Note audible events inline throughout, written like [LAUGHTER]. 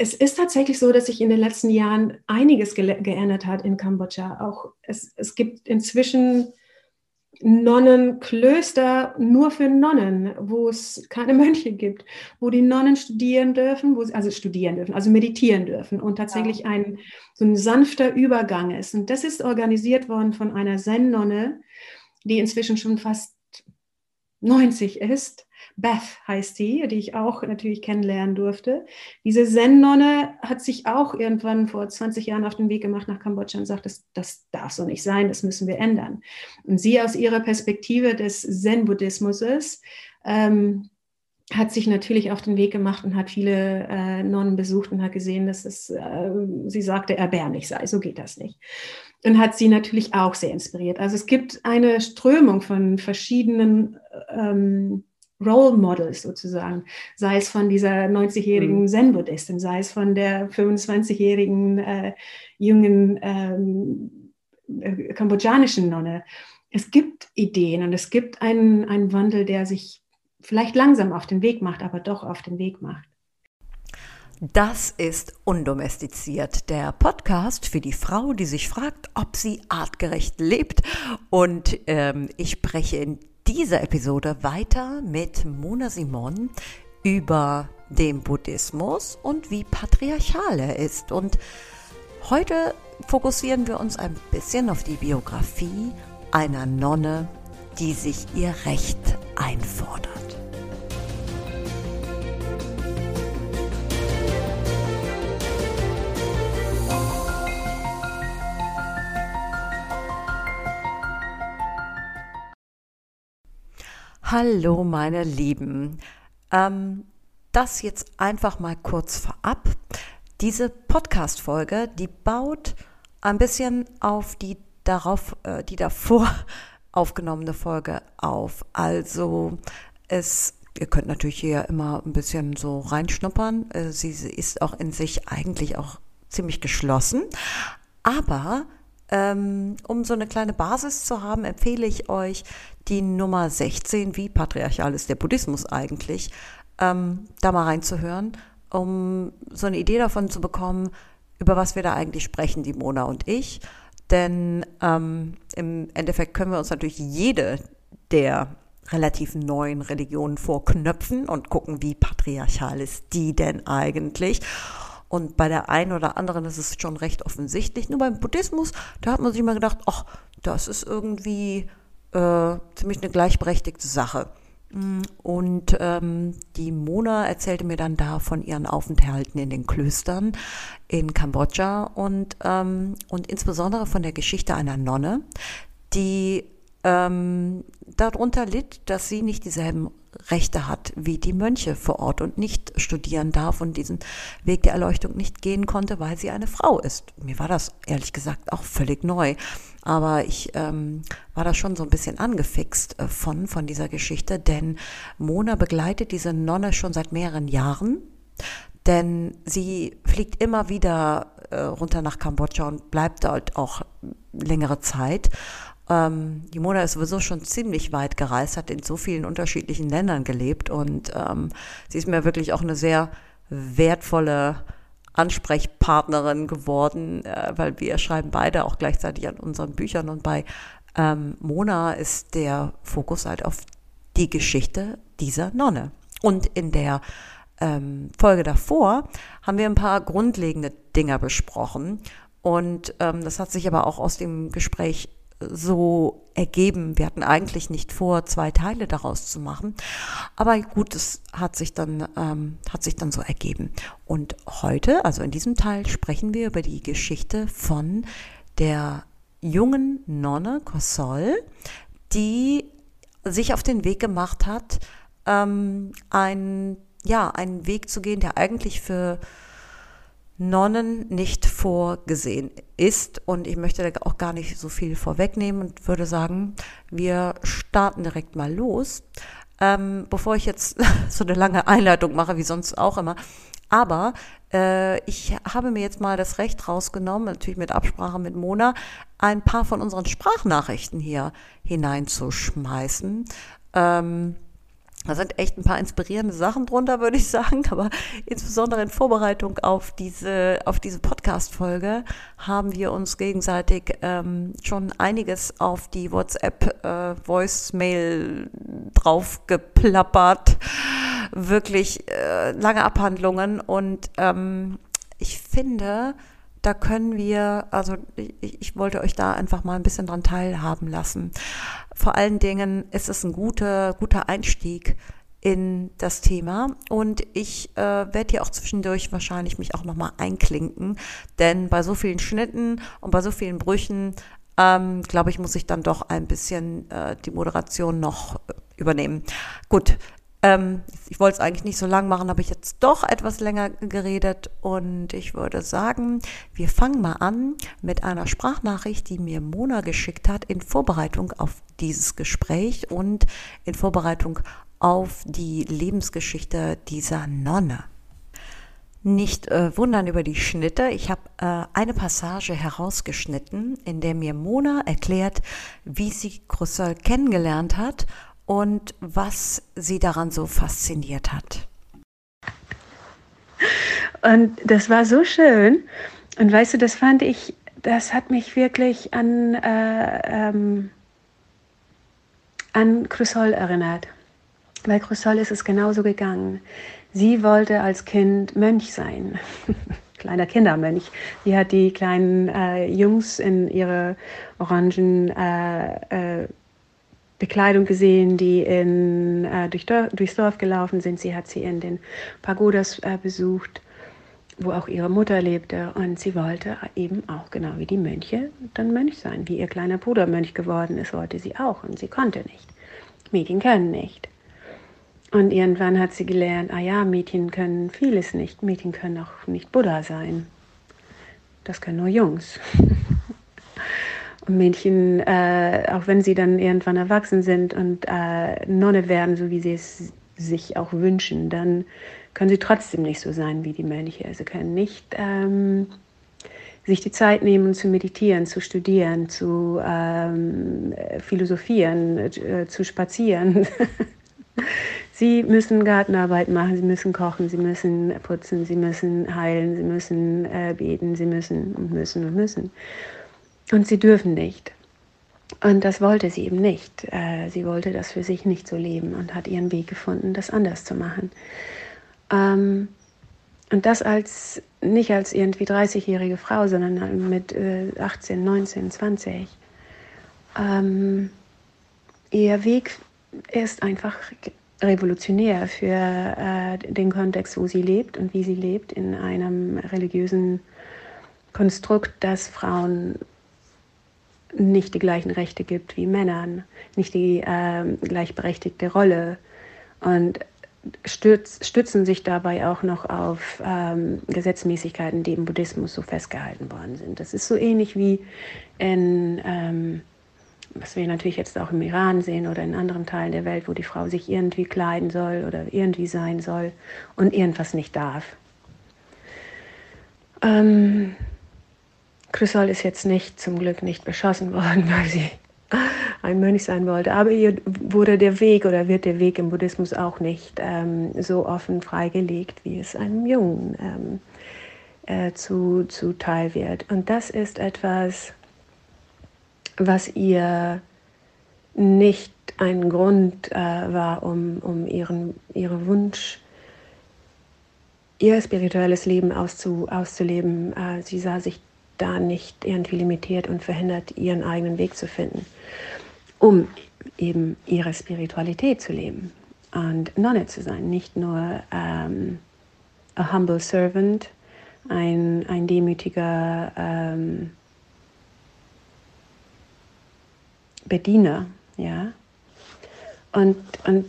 es ist tatsächlich so, dass sich in den letzten Jahren einiges ge geändert hat in Kambodscha. Auch es, es gibt inzwischen Nonnenklöster nur für Nonnen, wo es keine [LAUGHS] Mönche gibt, wo die Nonnen studieren dürfen, wo sie, also studieren dürfen, also meditieren dürfen und tatsächlich ein so ein sanfter Übergang ist. Und das ist organisiert worden von einer Zen-Nonne, die inzwischen schon fast 90 ist Beth heißt sie, die ich auch natürlich kennenlernen durfte. Diese Zen-Nonne hat sich auch irgendwann vor 20 Jahren auf den Weg gemacht nach Kambodscha und sagt, das, das darf so nicht sein, das müssen wir ändern. Und sie aus ihrer Perspektive des Zen-Buddhismus ähm, hat sich natürlich auf den Weg gemacht und hat viele äh, Nonnen besucht und hat gesehen, dass es, äh, sie sagte, erbärmlich sei. So geht das nicht. Und hat sie natürlich auch sehr inspiriert. Also es gibt eine Strömung von verschiedenen ähm, Role Models sozusagen, sei es von dieser 90-jährigen mhm. Zen-Buddhistin, sei es von der 25-jährigen äh, jungen ähm, äh, kambodschanischen Nonne. Es gibt Ideen und es gibt einen, einen Wandel, der sich vielleicht langsam auf den Weg macht, aber doch auf den Weg macht. Das ist Undomestiziert, der Podcast für die Frau, die sich fragt, ob sie artgerecht lebt. Und ähm, ich spreche in dieser Episode weiter mit Mona Simon über den Buddhismus und wie patriarchal er ist. Und heute fokussieren wir uns ein bisschen auf die Biografie einer Nonne, die sich ihr Recht einfordert. Hallo meine Lieben. Ähm, das jetzt einfach mal kurz vorab. Diese Podcast-Folge, die baut ein bisschen auf die darauf, äh, die davor [LAUGHS] aufgenommene Folge auf. Also es, ihr könnt natürlich hier immer ein bisschen so reinschnuppern. Äh, sie, sie ist auch in sich eigentlich auch ziemlich geschlossen. Aber um so eine kleine Basis zu haben, empfehle ich euch die Nummer 16, wie patriarchal ist der Buddhismus eigentlich, ähm, da mal reinzuhören, um so eine Idee davon zu bekommen, über was wir da eigentlich sprechen, die Mona und ich. Denn ähm, im Endeffekt können wir uns natürlich jede der relativ neuen Religionen vorknöpfen und gucken, wie patriarchal ist die denn eigentlich. Und bei der einen oder anderen ist es schon recht offensichtlich. Nur beim Buddhismus, da hat man sich immer gedacht, ach, das ist irgendwie äh, ziemlich eine gleichberechtigte Sache. Mm, und ähm, die Mona erzählte mir dann da von ihren Aufenthalten in den Klöstern in Kambodscha und, ähm, und insbesondere von der Geschichte einer Nonne, die ähm, darunter litt, dass sie nicht dieselben Rechte hat wie die Mönche vor Ort und nicht studieren darf und diesen Weg der Erleuchtung nicht gehen konnte, weil sie eine Frau ist. Mir war das ehrlich gesagt auch völlig neu. Aber ich ähm, war da schon so ein bisschen angefixt äh, von, von dieser Geschichte, denn Mona begleitet diese Nonne schon seit mehreren Jahren. Denn sie fliegt immer wieder äh, runter nach Kambodscha und bleibt dort auch längere Zeit. Ähm, die Mona ist sowieso schon ziemlich weit gereist, hat in so vielen unterschiedlichen Ländern gelebt und ähm, sie ist mir wirklich auch eine sehr wertvolle Ansprechpartnerin geworden, äh, weil wir schreiben beide auch gleichzeitig an unseren Büchern und bei ähm, Mona ist der Fokus halt auf die Geschichte dieser Nonne. Und in der ähm, Folge davor haben wir ein paar grundlegende Dinge besprochen. Und ähm, das hat sich aber auch aus dem Gespräch so ergeben. Wir hatten eigentlich nicht vor, zwei Teile daraus zu machen. Aber gut, es hat sich dann, ähm, hat sich dann so ergeben. Und heute, also in diesem Teil, sprechen wir über die Geschichte von der jungen Nonne Kossol, die sich auf den Weg gemacht hat, ähm, ein, ja, einen Weg zu gehen, der eigentlich für Nonnen nicht vorgesehen ist. Und ich möchte da auch gar nicht so viel vorwegnehmen und würde sagen, wir starten direkt mal los. Ähm, bevor ich jetzt [LAUGHS] so eine lange Einleitung mache, wie sonst auch immer. Aber äh, ich habe mir jetzt mal das Recht rausgenommen, natürlich mit Absprache mit Mona, ein paar von unseren Sprachnachrichten hier hineinzuschmeißen. Ähm, Da sind echt ein paar inspirierende Sachen drunter, würde ich sagen. Aber insbesondere in Vorbereitung auf diese, auf diese Podcast-Folge haben wir uns gegenseitig ähm, schon einiges auf die WhatsApp-Voicemail äh, draufgeplappert. Wirklich äh, lange Abhandlungen. Und ähm, ich finde, da können wir, also ich, ich, wollte euch da einfach mal ein bisschen dran teilhaben lassen. Vor allen Dingen ist es ein guter, guter Einstieg in das Thema und ich äh, werde hier auch zwischendurch wahrscheinlich mich auch nochmal einklinken, denn bei so vielen Schnitten und bei so vielen Brüchen, ähm, glaube ich, muss ich dann doch ein bisschen äh, die Moderation noch äh, übernehmen. Gut, ähm, ich wollte es eigentlich nicht so lang machen, habe ich jetzt doch etwas länger geredet und ich würde sagen, wir fangen mal an mit einer Sprachnachricht, die mir Mona geschickt hat in Vorbereitung auf dieses Gespräch und in Vorbereitung auf die Lebensgeschichte dieser Nonne. Nicht äh, wundern über die Schnitte. Ich habe äh, eine Passage herausgeschnitten, in der mir Mona erklärt, wie sie Crusoe kennengelernt hat und was Sie daran so fasziniert hat. Und das war so schön. Und weißt du, das fand ich, das hat mich wirklich an, äh, ähm, an Crusoll erinnert. Bei Crusoll ist es genauso gegangen. Sie wollte als Kind Mönch sein. [LAUGHS] Kleiner Kindermönch. Sie hat die kleinen äh, Jungs in ihre orangen äh, äh Bekleidung gesehen, die in, äh, durch, durchs Dorf gelaufen sind. Sie hat sie in den Pagodas äh, besucht, wo auch ihre Mutter lebte. Und sie wollte eben auch, genau wie die Mönche, dann Mönch sein. Wie ihr kleiner Bruder Mönch geworden ist, wollte sie auch. Und sie konnte nicht. Mädchen können nicht. Und irgendwann hat sie gelernt, ah ja, Mädchen können vieles nicht. Mädchen können auch nicht Buddha sein. Das können nur Jungs. [LAUGHS] Mädchen, äh, auch wenn sie dann irgendwann erwachsen sind und äh, Nonne werden, so wie sie es sich auch wünschen, dann können sie trotzdem nicht so sein wie die Mönche. Sie können nicht ähm, sich die Zeit nehmen, zu meditieren, zu studieren, zu ähm, philosophieren, äh, zu spazieren. [LAUGHS] sie müssen Gartenarbeit machen, sie müssen kochen, sie müssen putzen, sie müssen heilen, sie müssen äh, beten, sie müssen und müssen und müssen. Und sie dürfen nicht. Und das wollte sie eben nicht. Äh, sie wollte das für sich nicht so leben und hat ihren Weg gefunden, das anders zu machen. Ähm, und das als nicht als irgendwie 30-jährige Frau, sondern mit 18, 19, 20. ihr Weg ist einfach revolutionär für äh, den Kontext, wo sie lebt und wie sie lebt, in einem religiösen Konstrukt, das Frauen nicht die gleichen Rechte gibt wie Männern, nicht die äh, gleichberechtigte Rolle und stütz, stützen sich dabei auch noch auf ähm, Gesetzmäßigkeiten, die im Buddhismus so festgehalten worden sind. Das ist so ähnlich wie in, ähm, was wir natürlich jetzt auch im Iran sehen oder in anderen Teilen der Welt, wo die Frau sich irgendwie kleiden soll oder irgendwie sein soll und irgendwas nicht darf. Ähm, Chrysol ist jetzt nicht, zum Glück nicht beschossen worden, [LAUGHS] weil sie ein Mönch sein wollte. Aber ihr wurde der Weg oder wird der Weg im Buddhismus auch nicht ähm, so offen freigelegt, wie es einem Jungen ähm, äh, zu, zuteil wird. Und das ist etwas, was ihr nicht ein Grund äh, war, um, um ihren, ihren Wunsch, ihr spirituelles Leben auszu, auszuleben. Äh, sie sah sich da nicht irgendwie limitiert und verhindert, ihren eigenen Weg zu finden, um eben ihre Spiritualität zu leben und Nonne zu sein, nicht nur ähm, a humble servant, ein, ein demütiger ähm, Bediener, ja. Und, und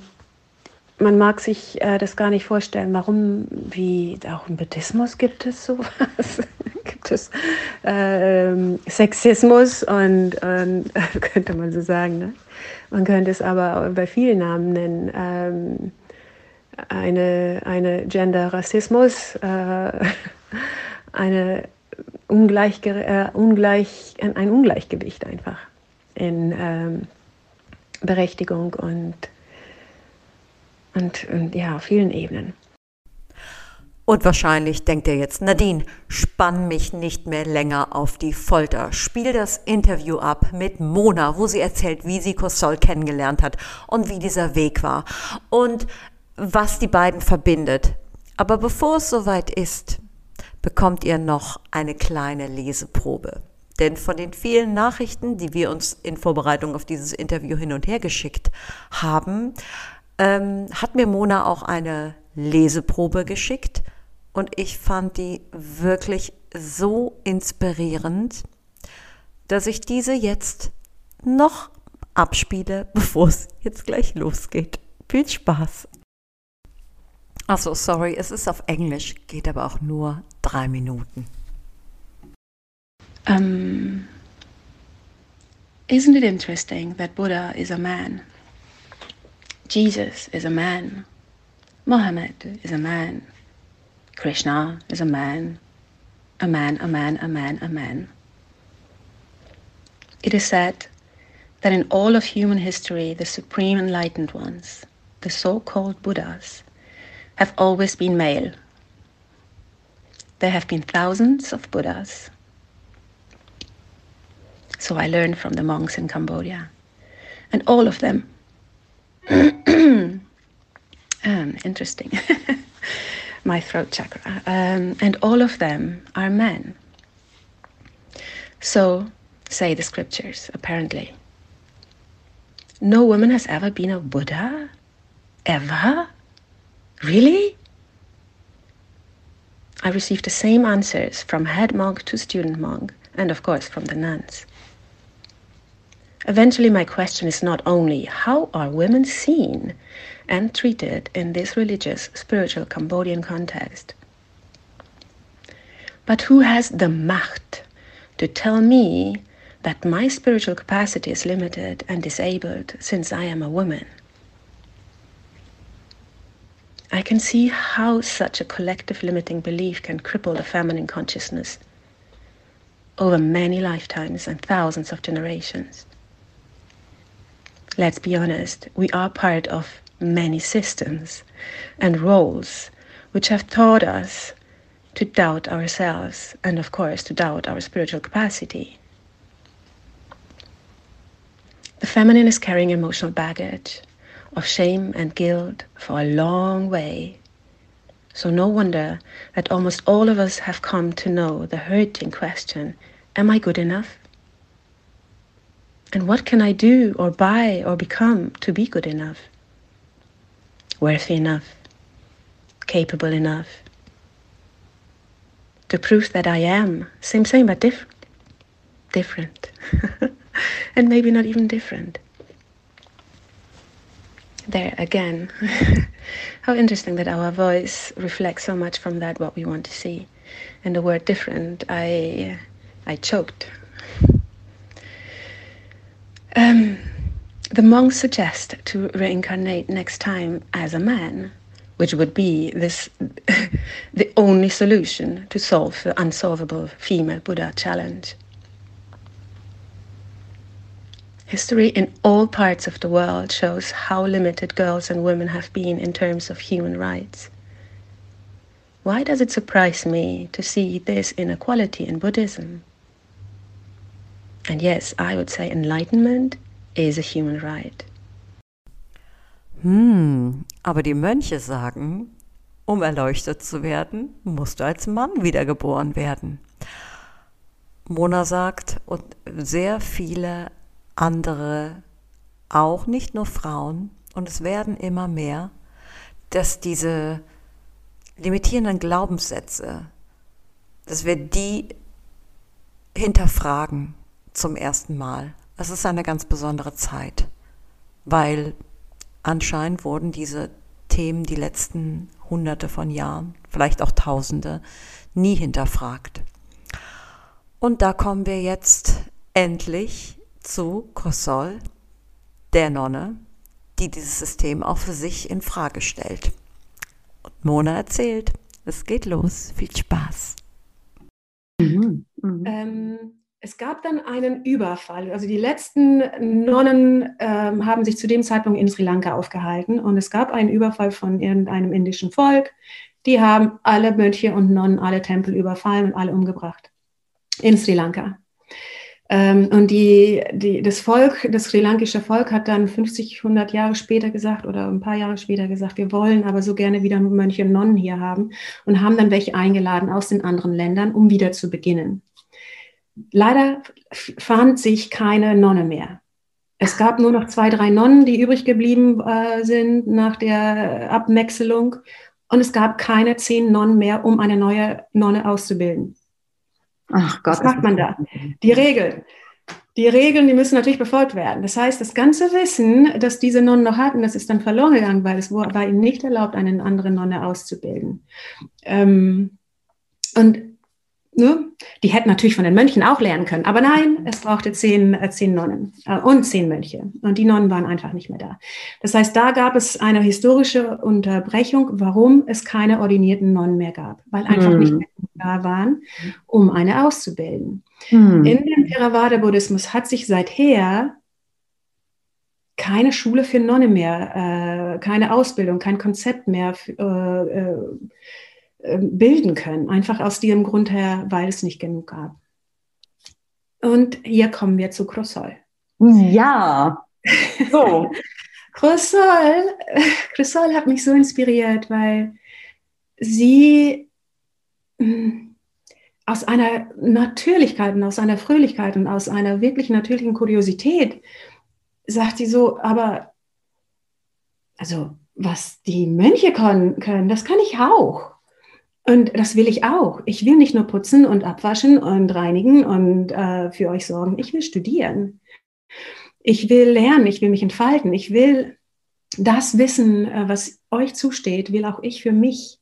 man mag sich äh, das gar nicht vorstellen, warum, wie auch im Buddhismus gibt es sowas, [LAUGHS] gibt es äh, Sexismus und, und [LAUGHS] könnte man so sagen. Ne? Man könnte es aber bei vielen Namen nennen. Ähm, eine, eine Gender-Rassismus, äh, [LAUGHS] eine Ungleich, äh, Ungleich, ein Ungleichgewicht einfach in ähm, Berechtigung und Und, und ja, auf vielen Ebenen. Und wahrscheinlich denkt er jetzt, Nadine, spann mich nicht mehr länger auf die Folter. Spiel das Interview ab mit Mona, wo sie erzählt, wie sie Cossol kennengelernt hat und wie dieser Weg war und was die beiden verbindet. Aber bevor es soweit ist, bekommt ihr noch eine kleine Leseprobe. Denn von den vielen Nachrichten, die wir uns in Vorbereitung auf dieses Interview hin und her geschickt haben, ähm, hat mir Mona auch eine Leseprobe geschickt und ich fand die wirklich so inspirierend, dass ich diese jetzt noch abspiele, [LAUGHS] bevor es jetzt gleich losgeht. Viel Spaß! Achso, sorry, es ist auf Englisch, geht aber auch nur drei Minuten. Um, isn't it interesting that Buddha is a man? Jesus is a man. Mohammed is a man. Krishna is a man. A man, a man, a man, a man. It is said that in all of human history, the supreme enlightened ones, the so called Buddhas, have always been male. There have been thousands of Buddhas. So I learned from the monks in Cambodia. And all of them, [CLEARS THROAT] um, interesting, [LAUGHS] my throat chakra, um, and all of them are men. So say the scriptures, apparently. No woman has ever been a Buddha? Ever? Really? I received the same answers from head monk to student monk, and of course from the nuns. Eventually, my question is not only how are women seen and treated in this religious, spiritual Cambodian context, but who has the Macht to tell me that my spiritual capacity is limited and disabled since I am a woman? I can see how such a collective limiting belief can cripple the feminine consciousness over many lifetimes and thousands of generations. Let's be honest, we are part of many systems and roles which have taught us to doubt ourselves and, of course, to doubt our spiritual capacity. The feminine is carrying emotional baggage of shame and guilt for a long way. So, no wonder that almost all of us have come to know the hurting question Am I good enough? And what can I do or buy or become to be good enough? Worthy enough? Capable enough? To prove that I am. Same, same, but different. Different. [LAUGHS] and maybe not even different there again. [LAUGHS] How interesting that our voice reflects so much from that what we want to see. And the word different, I I choked. Um, the monks suggest to reincarnate next time as a man, which would be this [LAUGHS] the only solution to solve the unsolvable female Buddha challenge. History in all parts of the world shows how limited girls and women have been in terms of human rights. Why does it surprise me to see this inequality in Buddhism? And yes, I would say enlightenment is a human right. Hm, aber die Mönche sagen, um erleuchtet zu werden, musst du als Mann wiedergeboren werden. Mona sagt, und sehr viele andere auch, nicht nur Frauen, und es werden immer mehr, dass diese limitierenden Glaubenssätze, dass wir die hinterfragen zum ersten Mal. Es ist eine ganz besondere Zeit, weil anscheinend wurden diese Themen die letzten hunderte von Jahren, vielleicht auch tausende, nie hinterfragt. Und da kommen wir jetzt endlich zu Kossol, der Nonne, die dieses System auch für sich in Frage stellt. Und Mona erzählt, es geht los. Viel Spaß. Mhm. Mhm. Ähm, es gab dann einen Überfall. Also die letzten Nonnen ähm, haben sich zu dem Zeitpunkt in Sri Lanka aufgehalten und es gab einen Überfall von irgendeinem indischen Volk. Die haben alle Mönche und Nonnen, alle Tempel überfallen und alle umgebracht in Sri Lanka. Ähm, und die, die, das Volk, das sri lankische Volk hat dann 50, 100 Jahre später gesagt oder ein paar Jahre später gesagt, wir wollen aber so gerne wieder Mönche und Nonnen hier haben und haben dann welche eingeladen aus den anderen Ländern, um wieder zu beginnen leider fand sich keine Nonne mehr. Es gab nur noch zwei, drei Nonnen, die übrig geblieben äh, sind nach der Abwechselung. Und es gab keine zehn Nonnen mehr, um eine neue Nonne auszubilden. Ach Gott. Was macht man da? Die Regeln. Die Regeln, die müssen natürlich befolgt werden. Das heißt, das ganze Wissen, das diese Nonnen noch hatten, das ist dann verloren gegangen, weil es war ihnen nicht erlaubt, eine andere Nonne auszubilden. Ähm, und ne, die hätten natürlich von den Mönchen auch lernen können. Aber nein, es brauchte zehn, äh, zehn Nonnen äh, und zehn Mönche. Und die Nonnen waren einfach nicht mehr da. Das heißt, da gab es eine historische Unterbrechung, warum es keine ordinierten Nonnen mehr gab. Weil einfach hm. nicht mehr da waren, um eine auszubilden. Hm. In dem Theravada-Buddhismus hat sich seither keine Schule für Nonne mehr, äh, keine Ausbildung, kein Konzept mehr für, äh, äh bilden können. Einfach aus diesem Grund her, weil es nicht genug gab. Und hier kommen wir zu Crossol. Ja. So. [LAUGHS] Crossol, Crossol [LAUGHS] hat mich so inspiriert, weil sie hm, aus einer Natürlichkeit und aus einer Fröhlichkeit und aus einer wirklich natürlichen Kuriosität sagt sie so, aber also was die Mönche können, können das kann ich auch. Und das will ich auch. Ich will nicht nur putzen und abwaschen und reinigen und äh, für euch sorgen. Ich will studieren. Ich will lernen. Ich will mich entfalten. Ich will das Wissen, äh, was euch zusteht, will auch ich für mich.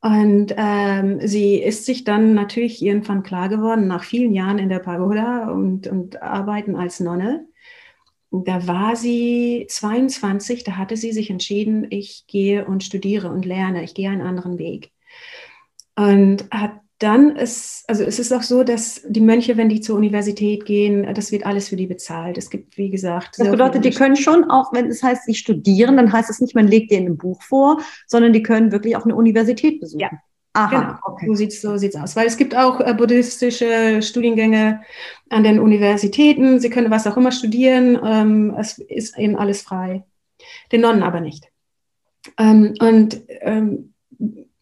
Und ähm, sie ist sich dann natürlich irgendwann klar geworden, nach vielen Jahren in der Pagoda und, und Arbeiten als Nonne. Da war sie 22, da hatte sie sich entschieden, ich gehe und studiere und lerne, ich gehe einen anderen Weg. Und hat dann ist, also es ist auch so, dass die Mönche, wenn die zur Universität gehen, das wird alles für die bezahlt. Es gibt, wie gesagt. Das bedeutet, die können schon auch, wenn es heißt, sie studieren, dann heißt es nicht, man legt denen ein Buch vor, sondern die können wirklich auch eine Universität besuchen. Ja. Aha, genau. okay. so sieht so sieht's aus. Weil es gibt auch äh, buddhistische Studiengänge an den Universitäten. Sie können was auch immer studieren. Ähm, es ist eben alles frei. Den Nonnen aber nicht. Ähm, und ähm,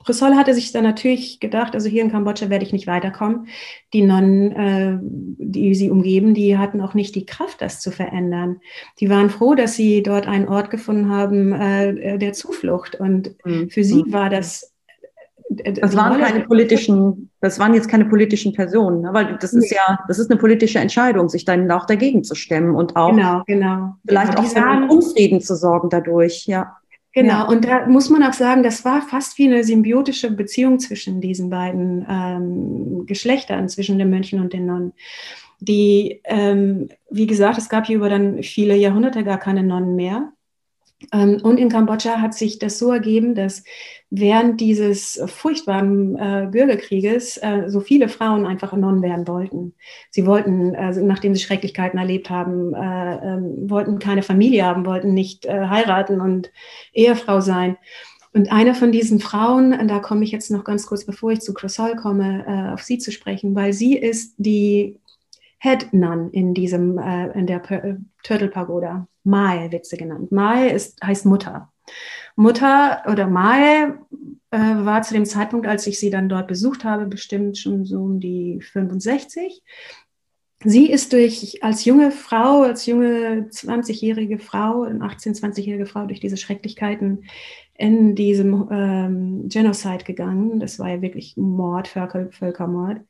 Brüssel hatte sich dann natürlich gedacht, also hier in Kambodscha werde ich nicht weiterkommen. Die Nonnen, äh, die sie umgeben, die hatten auch nicht die Kraft, das zu verändern. Die waren froh, dass sie dort einen Ort gefunden haben äh, der Zuflucht. Und mhm. für sie war das äh, das waren keine politischen, das waren jetzt keine politischen Personen, ne? weil das ist ja, das ist eine politische Entscheidung, sich dann auch dagegen zu stemmen und auch genau, genau. vielleicht ja, auch für Unfrieden zu sorgen dadurch, ja. Genau, ja. und da muss man auch sagen, das war fast wie eine symbiotische Beziehung zwischen diesen beiden ähm, Geschlechtern, zwischen den Mönchen und den Nonnen. Die, ähm, wie gesagt, es gab hier über dann viele Jahrhunderte gar keine Nonnen mehr. Ähm, und in Kambodscha hat sich das so ergeben, dass während dieses furchtbaren äh, Bürgerkrieges äh, so viele Frauen einfach Nonnen werden wollten. Sie wollten, äh, nachdem sie Schrecklichkeiten erlebt haben, äh, ähm, wollten keine Familie haben, wollten nicht äh, heiraten und Ehefrau sein. Und eine von diesen Frauen, da komme ich jetzt noch ganz kurz, bevor ich zu Crossol komme, äh, auf sie zu sprechen, weil sie ist die Head Nun in diesem, in der Turtle Pagoda. Mae wird sie genannt. Mae ist, heißt Mutter. Mutter oder Mae äh, war zu dem Zeitpunkt, als ich sie dann dort besucht habe, bestimmt schon so um die 65. Sie ist durch als junge Frau, als junge 20-jährige Frau, 18, 20-jährige Frau durch diese Schrecklichkeiten in diesem ähm, Genocide gegangen. Das war ja wirklich Mord, Völker, Völkermord.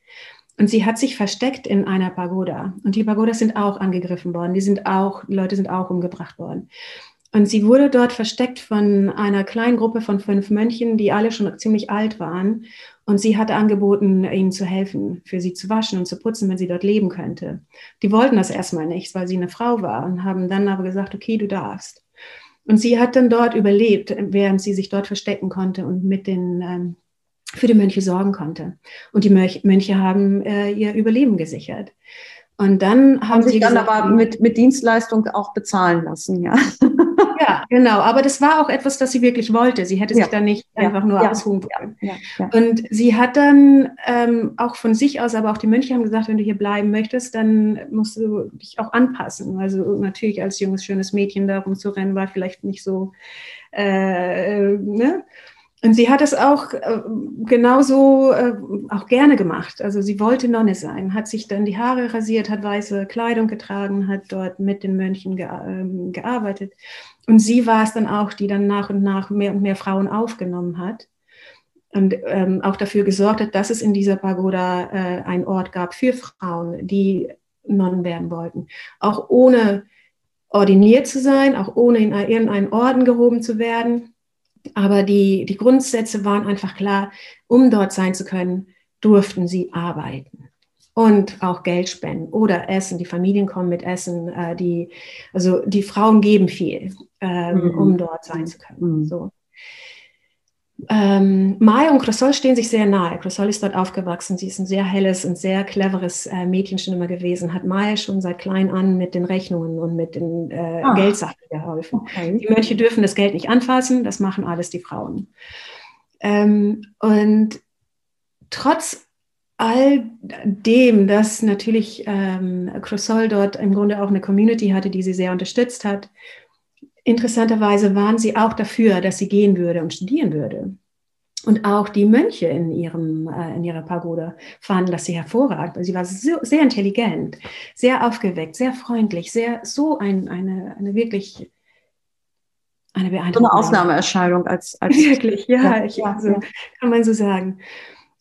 Und sie hat sich versteckt in einer Pagoda. Und die Pagodas sind auch angegriffen worden. Die sind auch, die Leute sind auch umgebracht worden. Und sie wurde dort versteckt von einer kleinen Gruppe von fünf Mönchen, die alle schon ziemlich alt waren. Und sie hatte angeboten, ihnen zu helfen, für sie zu waschen und zu putzen, wenn sie dort leben könnte. Die wollten das erstmal nicht, weil sie eine Frau war und haben dann aber gesagt, okay, du darfst. Und sie hat dann dort überlebt, während sie sich dort verstecken konnte und mit den ähm, für die Mönche sorgen konnte. Und die Mönche haben äh, ihr Überleben gesichert. Und dann haben, haben sie dann gesagt, aber mit, mit Dienstleistung auch bezahlen lassen, ja. Ja, genau. Aber das war auch etwas, das sie wirklich wollte. Sie hätte sich ja. da nicht ja. einfach nur ja. ausruhen wollen. Und sie hat dann ähm, auch von sich aus, aber auch die Mönche haben gesagt, wenn du hier bleiben möchtest, dann musst du dich auch anpassen. Also natürlich als junges, schönes Mädchen da rumzurennen, war vielleicht nicht so, äh, ne? Und sie hat es auch äh, genauso äh, auch gerne gemacht. Also sie wollte Nonne sein, hat sich dann die Haare rasiert, hat weiße Kleidung getragen, hat dort mit den Mönchen ge äh, gearbeitet. Und sie war es dann auch, die dann nach und nach mehr und mehr Frauen aufgenommen hat und ähm, auch dafür gesorgt hat, dass es in dieser Pagoda äh, einen Ort gab für Frauen, die Nonnen werden wollten. Auch ohne ordiniert zu sein, auch ohne in irgendeinen Orden gehoben zu werden. Aber die, die Grundsätze waren einfach klar, um dort sein zu können, durften sie arbeiten und auch Geld spenden oder Essen. Die Familien kommen mit Essen. Äh, die, also die Frauen geben viel, ähm, mhm. um dort sein zu können. Mhm. So. Ähm, Maya und Cressol stehen sich sehr nahe. Cressol ist dort aufgewachsen. Sie ist ein sehr helles und sehr cleveres äh, Mädchen schon immer gewesen. Hat Maya schon seit klein an mit den Rechnungen und mit den äh, ah. Geldsachen geholfen. Okay. Die Mönche dürfen das Geld nicht anfassen. Das machen alles die Frauen. Ähm, und trotz all dem, dass natürlich ähm, Cressol dort im Grunde auch eine Community hatte, die sie sehr unterstützt hat, interessanterweise waren sie auch dafür, dass sie gehen würde und studieren würde. Und auch die Mönche in, ihrem, äh, in ihrer Pagoda fanden das sie hervorragend. Sie war so, sehr intelligent, sehr aufgeweckt, sehr freundlich, sehr so ein, eine, eine wirklich eine beeindruckende. So eine Ausnahmeerscheinung als, [LAUGHS] als wirklich, ja, ich, ja, kann man so sagen.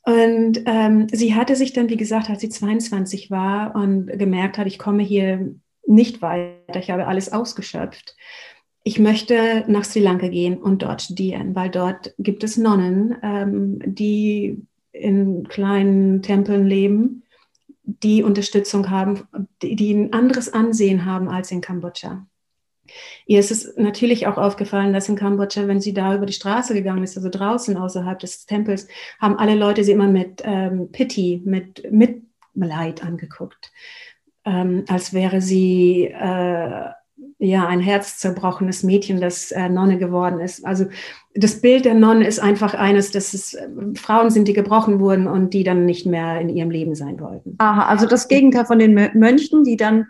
Und ähm, sie hatte sich dann, wie gesagt, als sie 22 war und gemerkt hat, ich komme hier nicht weiter, ich habe alles ausgeschöpft. Ich möchte nach Sri Lanka gehen und dort studieren, weil dort gibt es Nonnen, ähm, die in kleinen Tempeln leben, die Unterstützung haben, die, die ein anderes Ansehen haben als in Kambodscha. Ihr ist es natürlich auch aufgefallen, dass in Kambodscha, wenn sie da über die Straße gegangen ist, also draußen außerhalb des Tempels, haben alle Leute sie immer mit ähm, Pity, mit Mitleid angeguckt, ähm, als wäre sie äh, ja ein herzzerbrochenes Mädchen, das äh, Nonne geworden ist. Also das Bild der Nonne ist einfach eines, dass es äh, Frauen sind, die gebrochen wurden und die dann nicht mehr in ihrem Leben sein wollten. Aha, also das Gegenteil von den Mönchen, die dann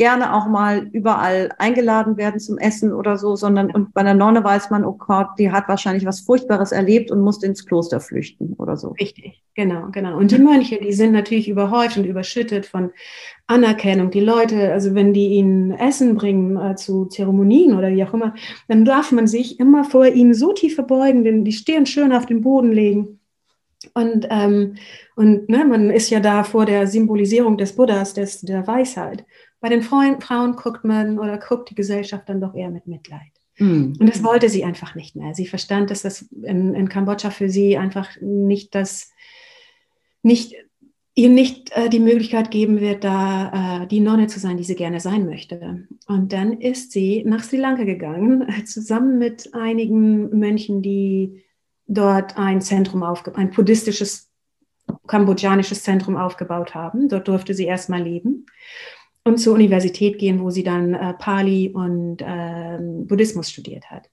gerne auch mal überall eingeladen werden zum Essen oder so, sondern und bei der Nonne weiß man, oh Gott, die hat wahrscheinlich was Furchtbares erlebt und musste ins Kloster flüchten oder so. Richtig, genau, genau. Und die Mönche, die sind natürlich überhäuft und überschüttet von Anerkennung. Die Leute, also wenn die ihnen Essen bringen äh, zu Zeremonien oder wie auch immer, dann darf man sich immer vor ihnen so tief verbeugen, denn die Stirn schön auf den Boden legen. Und, ähm, und ne, man ist ja da vor der Symbolisierung des Buddhas, des, der Weisheit. Bei den Frauen, Frauen guckt man oder guckt die Gesellschaft dann doch eher mit Mitleid. Mhm. Und das wollte sie einfach nicht mehr. Sie verstand, dass das in, in Kambodscha für sie einfach nicht das, nicht, ihr nicht äh, die Möglichkeit geben wird, da äh, die Nonne zu sein, die sie gerne sein möchte. Und dann ist sie nach Sri Lanka gegangen, [LAUGHS] zusammen mit einigen Mönchen, die dort ein Zentrum aufgebaut, ein buddhistisches, kambodschanisches Zentrum aufgebaut haben. Dort durfte sie erstmal leben und zur Universität gehen, wo sie dann äh, Pali und ähm, Buddhismus studiert hat.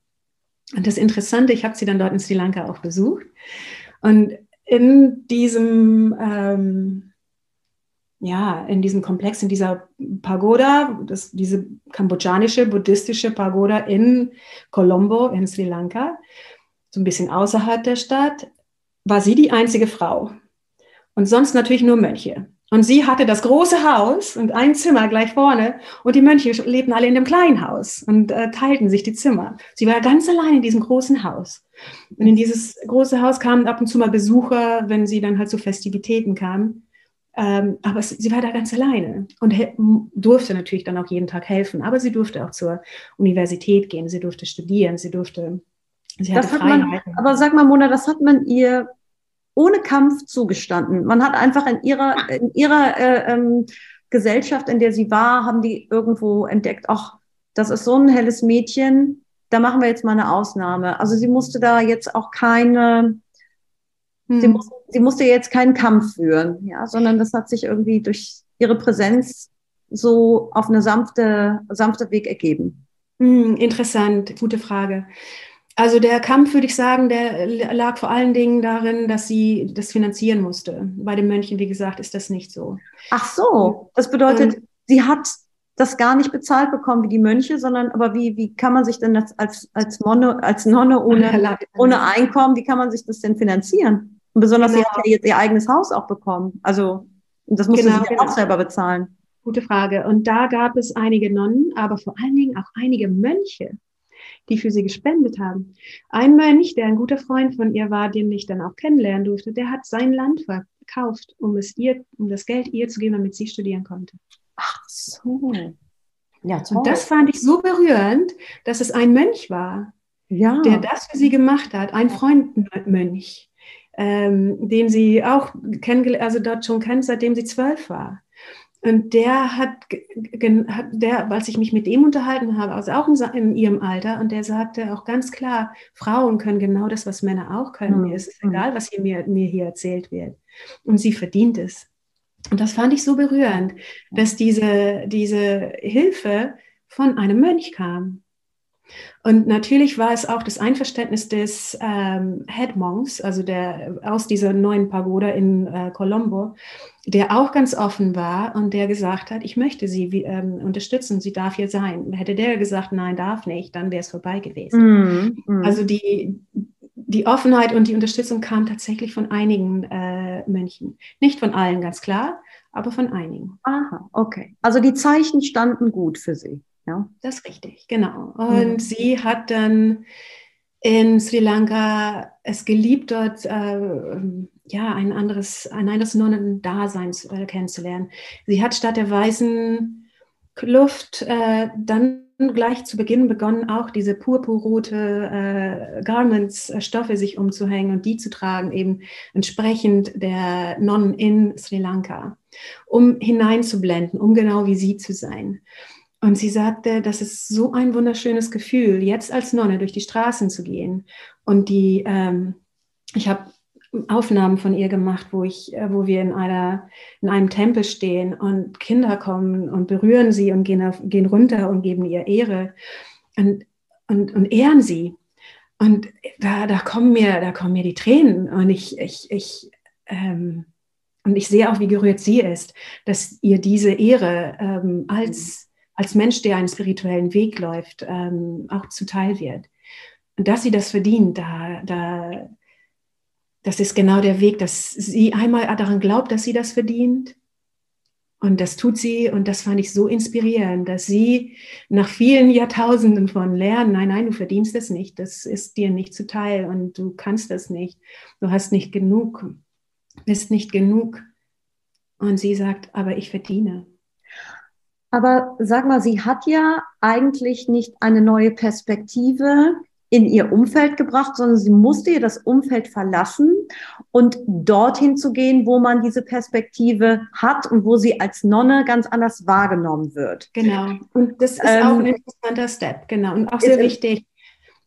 Und das Interessante, ich habe sie dann dort in Sri Lanka auch besucht. Und in diesem, ähm, ja, in diesem Komplex, in dieser Pagoda, das, diese kambodschanische buddhistische Pagoda in Colombo in Sri Lanka, so ein bisschen außerhalb der Stadt, war sie die einzige Frau. Und sonst natürlich nur Mönche. Und sie hatte das große Haus und ein Zimmer gleich vorne und die Mönche lebten alle in dem kleinen Haus und äh, teilten sich die Zimmer. Sie war ganz allein in diesem großen Haus. Und in dieses große Haus kamen ab und zu mal Besucher, wenn sie dann halt zu Festivitäten kamen. Ähm, aber es, sie war da ganz alleine und durfte natürlich dann auch jeden Tag helfen. Aber sie durfte auch zur Universität gehen, sie durfte studieren, sie durfte, sie hatte das Freiheiten. Man, aber sag mal, Mona, das hat man ihr ohne Kampf zugestanden. Man hat einfach in ihrer, in ihrer äh, ähm, Gesellschaft, in der sie war, haben die irgendwo entdeckt, ach, das ist so ein helles Mädchen, da machen wir jetzt mal eine Ausnahme. Also sie musste da jetzt auch keine, Mhm. Sie, muss, sie musste jetzt keinen Kampf führen, ja, sondern das hat sich irgendwie durch ihre Präsenz so auf eine sanfte, sanfte Weg ergeben. Mhm, interessant, gute Frage. Also der Kampf, würde ich sagen, der lag vor allen Dingen darin, dass sie das finanzieren musste. Bei den Mönchen, wie gesagt, ist das nicht so. Ach so, das bedeutet, Und, sie hat das gar nicht bezahlt bekommen wie die Mönche, sondern aber wie, wie kann man sich denn das als, als, Monne, als Nonne ohne, [LAUGHS] ohne Einkommen, wie kann man sich das denn finanzieren? Und besonders genau. sie hat ja jetzt ihr eigenes Haus auch bekommen. Also das musste genau, sie ja genau. auch selber bezahlen. Gute Frage. Und da gab es einige Nonnen, aber vor allen Dingen auch einige Mönche, die für sie gespendet haben. Ein Mönch, der ein guter Freund von ihr war, den ich dann auch kennenlernen durfte, der hat sein Land verkauft, um es ihr, um das Geld ihr zu geben, damit sie studieren konnte. Ach so. Ja, toll. Und das fand ich so berührend, dass es ein Mönch war, ja. der das für sie gemacht hat, ein Freundmönch, ähm, den sie auch kennengelernt, also dort schon kennt, seitdem sie zwölf war. Und der hat, hat, der, als ich mich mit ihm unterhalten habe, also auch in, in, ihrem Alter, und der sagte auch ganz klar, Frauen können genau das, was Männer auch können. Mhm. Mir ist es egal, was hier mir, mir hier erzählt wird. Und sie verdient es. Und das fand ich so berührend, dass diese, diese Hilfe von einem Mönch kam. Und natürlich war es auch das Einverständnis des ähm, Head Monks, also der aus dieser neuen Pagoda in äh, Colombo, der auch ganz offen war und der gesagt hat, ich möchte sie wie, ähm, unterstützen, sie darf hier sein. Hätte der gesagt, nein, darf nicht, dann wäre es vorbei gewesen. Mm, mm. Also die, die Offenheit und die Unterstützung kam tatsächlich von einigen äh, Mönchen. Nicht von allen, ganz klar, aber von einigen. Aha, okay. Also die Zeichen standen gut für Sie. Ja, das ist richtig, genau. Und mhm. sie hat dann in Sri Lanka es geliebt, dort äh, ja, ein anderes, ein anderes Nonnendasein äh, kennenzulernen. Sie hat statt der weißen Kluft äh, dann gleich zu Beginn begonnen, auch diese purpurrote äh, Garments, äh, Stoffe sich umzuhängen und die zu tragen, eben entsprechend der Nonnen in Sri Lanka, um hineinzublenden, um genau wie sie zu sein. Und sie sagte, das ist so ein wunderschönes Gefühl, jetzt als Nonne durch die Straßen zu gehen. Und die, ähm, ich habe Aufnahmen von ihr gemacht, wo ich, äh, wo wir in einer, in einem Tempel stehen und Kinder kommen und berühren sie und gehen, auf, gehen runter und geben ihr Ehre und, und, und ehren sie. Und da, da kommen mir, da kommen mir die Tränen und ich, ich, ich, ähm, und ich sehe auch, wie gerührt sie ist, dass ihr diese Ehre ähm, als, als Mensch, der einen spirituellen Weg läuft, ähm, auch zuteil wird. Und dass sie das verdient, da, da, das ist genau der Weg, dass sie einmal daran glaubt, dass sie das verdient. Und das tut sie und das fand ich so inspirierend, dass sie nach vielen Jahrtausenden von Lernen, nein, nein, du verdienst es nicht, das ist dir nicht zuteil und du kannst das nicht, du hast nicht genug, bist nicht genug. Und sie sagt, aber ich verdiene. Aber sag mal, sie hat ja eigentlich nicht eine neue Perspektive in ihr Umfeld gebracht, sondern sie musste ihr das Umfeld verlassen und dorthin zu gehen, wo man diese Perspektive hat und wo sie als Nonne ganz anders wahrgenommen wird. Genau. Und das ist ähm, auch ein interessanter Step, genau. Und auch sehr wichtig.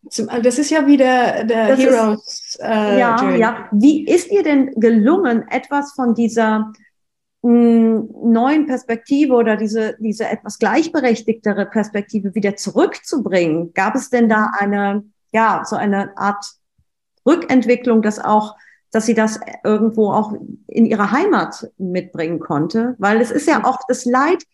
das ist ja wieder der Heroes. Ist, äh, ja, Journey. ja. Wie ist ihr denn gelungen, etwas von dieser neuen Perspektive oder diese, diese etwas gleichberechtigtere Perspektive wieder zurückzubringen? Gab es denn da eine, ja, so eine Art Rückentwicklung, dass auch, dass sie das irgendwo auch in ihrer Heimat mitbringen konnte? Weil es ist ja auch das Leid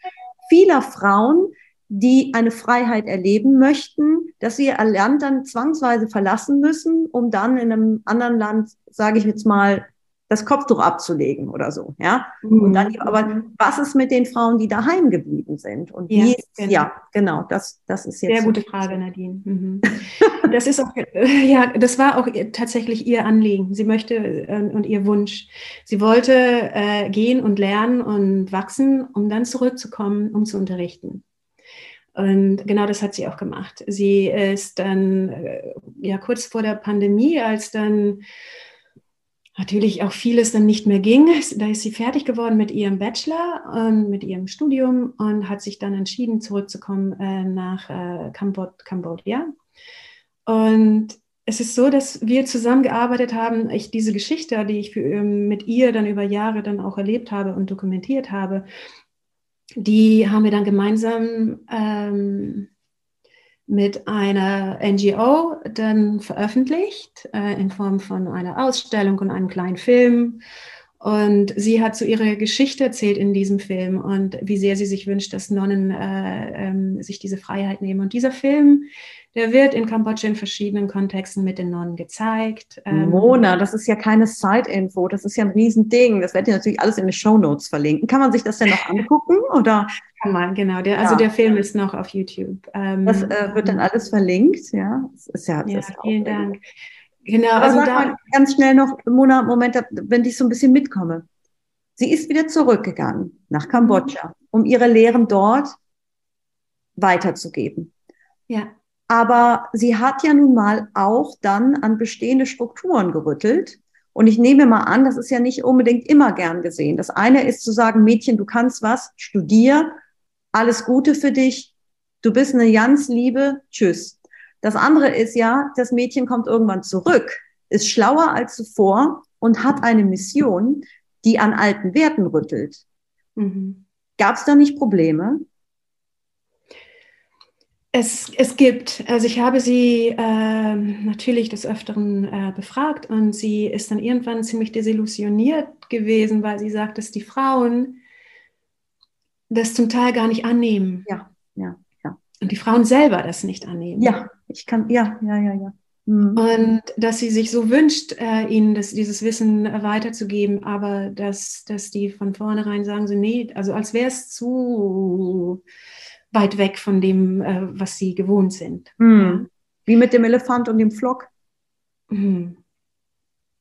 vieler Frauen, die eine Freiheit erleben möchten, dass sie ihr Land dann zwangsweise verlassen müssen, um dann in einem anderen Land, sage ich jetzt mal, das Kopftuch abzulegen oder so, ja. Mhm. Und dann, aber was ist mit den Frauen, die daheim geblieben sind? Und ja, wie, genau. ja, genau, das, das ist jetzt. Sehr gute Frage, Nadine. Mhm. [LAUGHS] das ist auch, ja, das war auch tatsächlich ihr Anliegen. Sie möchte äh, und ihr Wunsch. Sie wollte äh, gehen und lernen und wachsen, um dann zurückzukommen, um zu unterrichten. Und genau das hat sie auch gemacht. Sie ist dann, äh, ja, kurz vor der Pandemie, als dann natürlich auch vieles dann nicht mehr ging. Da ist sie fertig geworden mit ihrem Bachelor und mit ihrem Studium und hat sich dann entschieden, zurückzukommen äh, nach äh, Kambod Kambodscha. Und es ist so, dass wir zusammengearbeitet haben. Ich diese Geschichte, die ich ähm, mit ihr dann über Jahre dann auch erlebt habe und dokumentiert habe, die haben wir dann gemeinsam ähm, mit einer NGO dann veröffentlicht äh, in Form von einer Ausstellung und einem kleinen Film. Und sie hat so ihre Geschichte erzählt in diesem Film und wie sehr sie sich wünscht, dass Nonnen äh, äh, sich diese Freiheit nehmen. Und dieser Film der wird in Kambodscha in verschiedenen Kontexten mit den Nonnen gezeigt. Ähm, Mona, das ist ja keine Side-Info, das ist ja ein Riesending. Das werde ich natürlich alles in den Show Notes verlinken. Kann man sich das denn noch angucken? Oder? Kann man, genau. Der, also der Film ist noch auf YouTube. Ähm, das äh, wird dann alles verlinkt, ja. Das ist ja, das ja ist vielen Dank. Genau, Aber also sag da, mal ganz schnell noch, Mona, Moment, wenn ich so ein bisschen mitkomme. Sie ist wieder zurückgegangen nach Kambodscha, um ihre Lehren dort weiterzugeben. Ja. Aber sie hat ja nun mal auch dann an bestehende Strukturen gerüttelt. Und ich nehme mal an, das ist ja nicht unbedingt immer gern gesehen. Das eine ist zu sagen, Mädchen, du kannst was, studier, alles Gute für dich, du bist eine ganz Liebe, tschüss. Das andere ist ja, das Mädchen kommt irgendwann zurück, ist schlauer als zuvor und hat eine Mission, die an alten Werten rüttelt. Mhm. Gab es da nicht Probleme? Es, es gibt, also ich habe sie äh, natürlich des Öfteren äh, befragt und sie ist dann irgendwann ziemlich desillusioniert gewesen, weil sie sagt, dass die Frauen das zum Teil gar nicht annehmen. Ja, ja, ja. Und die Frauen selber das nicht annehmen. Ja, ich kann, ja, ja, ja, ja. Mhm. Und dass sie sich so wünscht, äh, ihnen das, dieses Wissen weiterzugeben, aber dass, dass die von vornherein sagen, so, nee, also als wäre es zu weit weg von dem, äh, was sie gewohnt sind. Mhm. Wie mit dem Elefant und dem Flock. Mhm.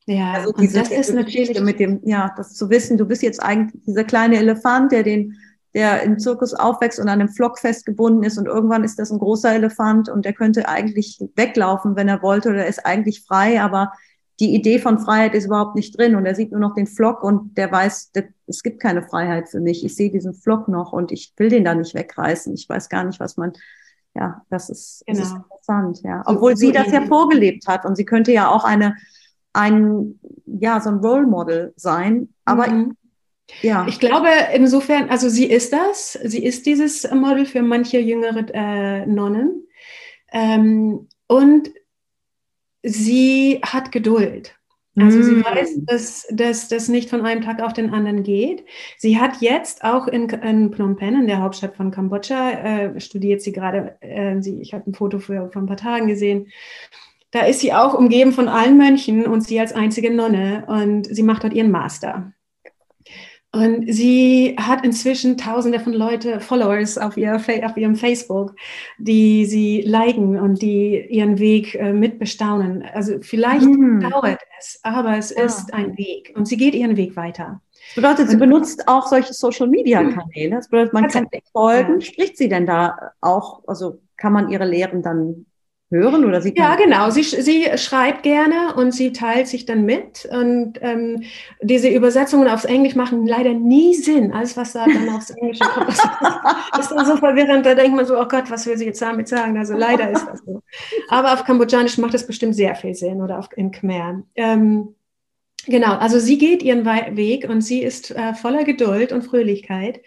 Ja, also und das ist natürlich mit dem, ja, das zu wissen, du bist jetzt eigentlich dieser kleine Elefant, der den, der im Zirkus aufwächst und an einem Flock festgebunden ist und irgendwann ist das ein großer Elefant und der könnte eigentlich weglaufen, wenn er wollte oder ist eigentlich frei, aber die Idee von Freiheit ist überhaupt nicht drin und er sieht nur noch den Flock und der weiß, es gibt keine Freiheit für mich. Ich sehe diesen Flock noch und ich will den da nicht wegreißen. Ich weiß gar nicht, was man, ja, das ist, genau. das ist interessant, ja. Obwohl so, sie das ja vorgelebt hat und sie könnte ja auch eine, ein, ja, so ein Role Model sein, aber mhm. Ja. Ich glaube insofern, also sie ist das, sie ist dieses Model für manche jüngere äh, Nonnen. Ähm, und sie hat Geduld. Also sie mm. weiß, dass das nicht von einem Tag auf den anderen geht. Sie hat jetzt auch in, in Phnom Penh, in der Hauptstadt von Kambodscha, äh, studiert sie gerade, äh, sie, ich habe ein Foto für, vor ein paar Tagen gesehen, da ist sie auch umgeben von allen Mönchen und sie als einzige Nonne und sie macht dort ihren Master. Und sie hat inzwischen tausende von Leute, Followers auf, ihr, auf ihrem Facebook, die sie liken und die ihren Weg äh, mitbestaunen. Also vielleicht hm. dauert es, aber es ja. ist ein Weg und sie geht ihren Weg weiter. Das bedeutet, sie benutzt auch solche Social-Media-Kanäle. Das bedeutet, man kann folgen. Spricht sie denn da auch, also kann man ihre Lehren dann hören oder sieht Ja, genau. Sie, sie schreibt gerne und sie teilt sich dann mit. Und ähm, diese Übersetzungen aufs Englisch machen leider nie Sinn. Alles, was da dann aufs Englische [LAUGHS] kommt, ist dann so verwirrend. Da denkt man so, oh Gott, was will sie jetzt damit sagen? Also leider ist das so. Aber auf Kambodschanisch macht das bestimmt sehr viel Sinn oder auf, in Khmer. Ähm, genau, also sie geht ihren Weg und sie ist äh, voller Geduld und Fröhlichkeit.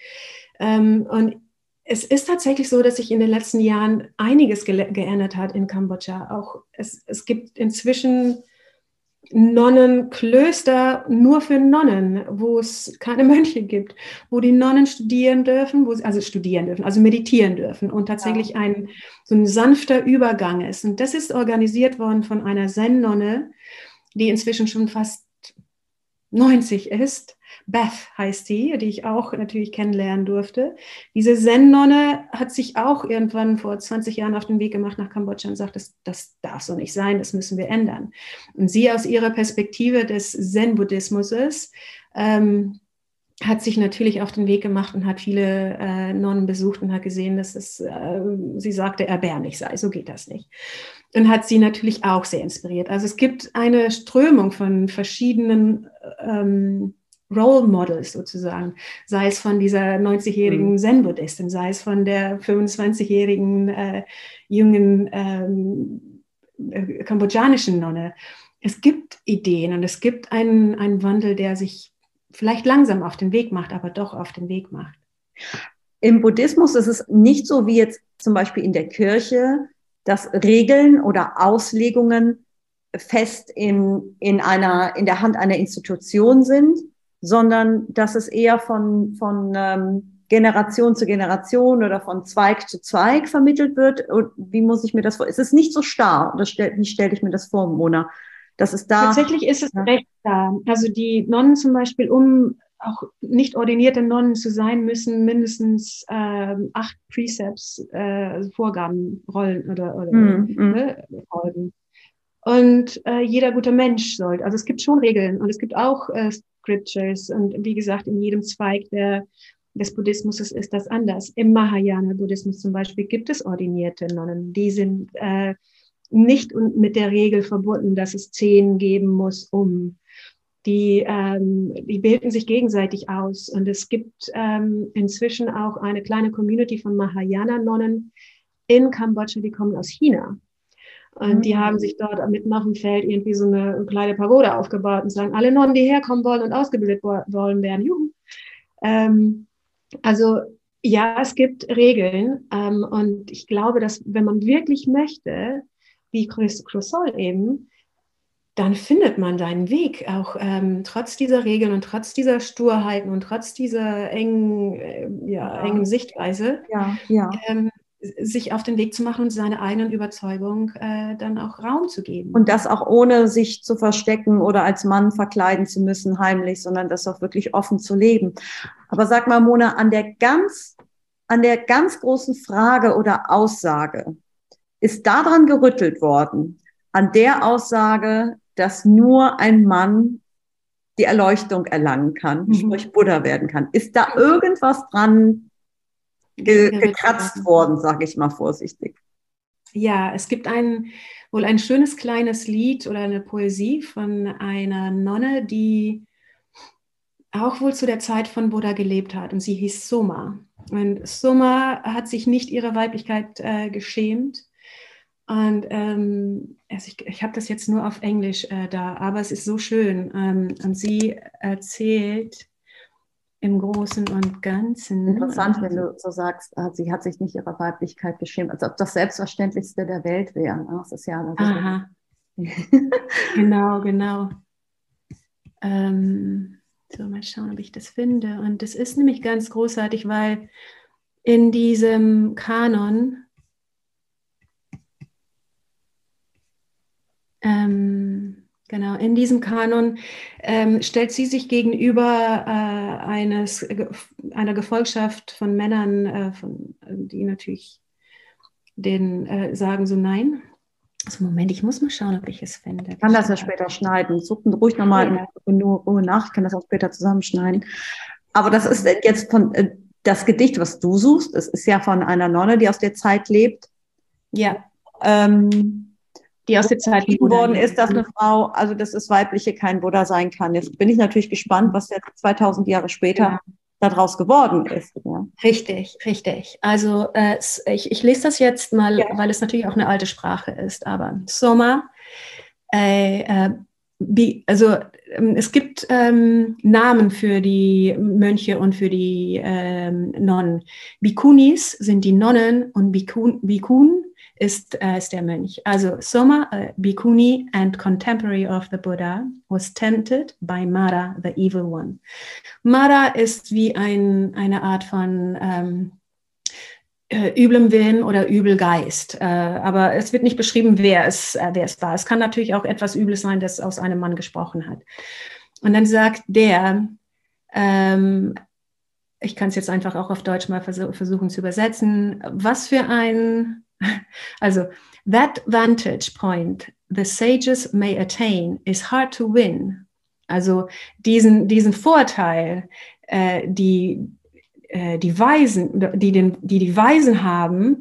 Ähm, und es ist tatsächlich so, dass sich in den letzten Jahren einiges ge geändert hat in Kambodscha. Auch es, es gibt inzwischen Nonnenklöster nur für Nonnen, wo es keine [LAUGHS] Mönche gibt, wo die Nonnen studieren dürfen, wo sie, also studieren dürfen, also meditieren dürfen und tatsächlich ein so ein sanfter Übergang ist. Und das ist organisiert worden von einer Zen-Nonne, die inzwischen schon fast 90 ist Beth heißt sie, die ich auch natürlich kennenlernen durfte. Diese Zen-Nonne hat sich auch irgendwann vor 20 Jahren auf den Weg gemacht nach Kambodscha und sagt, das, das darf so nicht sein, das müssen wir ändern. Und sie aus ihrer Perspektive des Zen-Buddhismus ähm, hat sich natürlich auf den Weg gemacht und hat viele äh, Nonnen besucht und hat gesehen, dass es, äh, sie sagte, erbärmlich sei. So geht das nicht. Und hat sie natürlich auch sehr inspiriert. Also es gibt eine Strömung von verschiedenen ähm, Role Models sozusagen, sei es von dieser 90-jährigen mhm. Zen-Buddhistin, sei es von der 25-jährigen äh, jungen ähm, äh, kambodschanischen Nonne. Es gibt Ideen und es gibt einen, einen Wandel, der sich vielleicht langsam auf den Weg macht, aber doch auf den Weg macht. Im Buddhismus ist es nicht so wie jetzt zum Beispiel in der Kirche, dass Regeln oder Auslegungen fest in, in, einer, in der Hand einer Institution sind, sondern dass es eher von, von ähm, Generation zu Generation oder von Zweig zu Zweig vermittelt wird. Und wie muss ich mir das vor? Es ist nicht so starr. Das stell, wie stelle ich mir das vor, Mona? Das ist da. Tatsächlich ist es ja. recht da. Also die Nonnen zum Beispiel, um auch nicht ordinierte Nonnen zu sein, müssen mindestens äh, acht Precepts, äh, Vorgaben rollen oder, oder mm, ne, folgen. Und äh, jeder gute Mensch sollte, also es gibt schon Regeln und es gibt auch äh, Scriptures und wie gesagt, in jedem Zweig der, des Buddhismus ist das anders. Im Mahayana-Buddhismus zum Beispiel gibt es ordinierte Nonnen, die sind äh, nicht mit der Regel verbunden, dass es zehn geben muss, um die, ähm, die bilden sich gegenseitig aus. Und es gibt ähm, inzwischen auch eine kleine Community von Mahayana-Nonnen in Kambodscha, die kommen aus China. Und mhm. die haben sich dort mitten auf dem Feld irgendwie so eine, eine kleine Pagode aufgebaut und sagen, alle Nonnen, die herkommen wollen und ausgebildet wollen werden, juhu. Ähm, also ja, es gibt Regeln ähm, und ich glaube, dass wenn man wirklich möchte, wie Chris Crosol eben, dann findet man deinen Weg, auch ähm, trotz dieser Regeln und trotz dieser Sturheiten und trotz dieser engen, äh, ja, ja. engen Sichtweise, ja, ja. Ähm, sich auf den Weg zu machen und seine eigenen Überzeugungen äh, dann auch Raum zu geben. Und das auch ohne sich zu verstecken oder als Mann verkleiden zu müssen, heimlich, sondern das auch wirklich offen zu leben. Aber sag mal, Mona, an der ganz, an der ganz großen Frage oder Aussage, ist daran gerüttelt worden, an der Aussage, dass nur ein Mann die Erleuchtung erlangen kann, mhm. sprich Buddha werden kann. Ist da irgendwas dran ge gekratzt worden, sage ich mal vorsichtig? Ja, es gibt ein, wohl ein schönes kleines Lied oder eine Poesie von einer Nonne, die auch wohl zu der Zeit von Buddha gelebt hat und sie hieß Soma. Und Soma hat sich nicht ihrer Weiblichkeit äh, geschämt und ähm, also ich, ich habe das jetzt nur auf Englisch äh, da, aber es ist so schön. Ähm, und sie erzählt im Großen und Ganzen. Interessant, wenn du so sagst, äh, sie hat sich nicht ihrer Weiblichkeit geschämt, als ob das Selbstverständlichste der Welt wäre. Ne? Das ist ja. Das Aha. [LAUGHS] genau, genau. Ähm, so, mal schauen, ob ich das finde. Und das ist nämlich ganz großartig, weil in diesem Kanon Ähm, genau, in diesem Kanon ähm, stellt sie sich gegenüber äh, eines, einer Gefolgschaft von Männern, äh, von, die natürlich den äh, sagen so nein. Also Moment, ich muss mal schauen, ob ich es finde. Ich kann das ja später schneiden. Such ruhig nochmal ja. in Ruhe nach. Ich kann das auch später zusammenschneiden. Aber das ist jetzt von äh, das Gedicht, was du suchst. Es ist ja von einer Nonne, die aus der Zeit lebt. Ja. Ähm, die aus der Zeit geworden ist, dass eine Frau, also dass das Weibliche kein Buddha sein kann. Jetzt bin ich natürlich gespannt, was jetzt 2000 Jahre später ja. daraus geworden ist. Ja. Richtig, richtig. Also äh, ich, ich lese das jetzt mal, ja. weil es natürlich auch eine alte Sprache ist, aber Soma, äh, äh, wie, also ähm, es gibt ähm, Namen für die Mönche und für die ähm, Nonnen. Bikunis sind die Nonnen und Bikun, Bikun ist, äh, ist der Mönch. Also Soma, uh, Bhikkhuni and contemporary of the Buddha, was tempted by Mara, the evil one. Mara ist wie ein, eine Art von ähm, äh, üblem Willen oder Übelgeist. Äh, aber es wird nicht beschrieben, wer es, äh, wer es war. Es kann natürlich auch etwas Übles sein, das aus einem Mann gesprochen hat. Und dann sagt der, ähm, ich kann es jetzt einfach auch auf Deutsch mal vers versuchen zu übersetzen, was für ein [LAUGHS] Also, that vantage point the sages may attain is hard to win. Also diesen, diesen Vorteil, äh, die, äh, die Weisen, die, den, die die Weisen haben,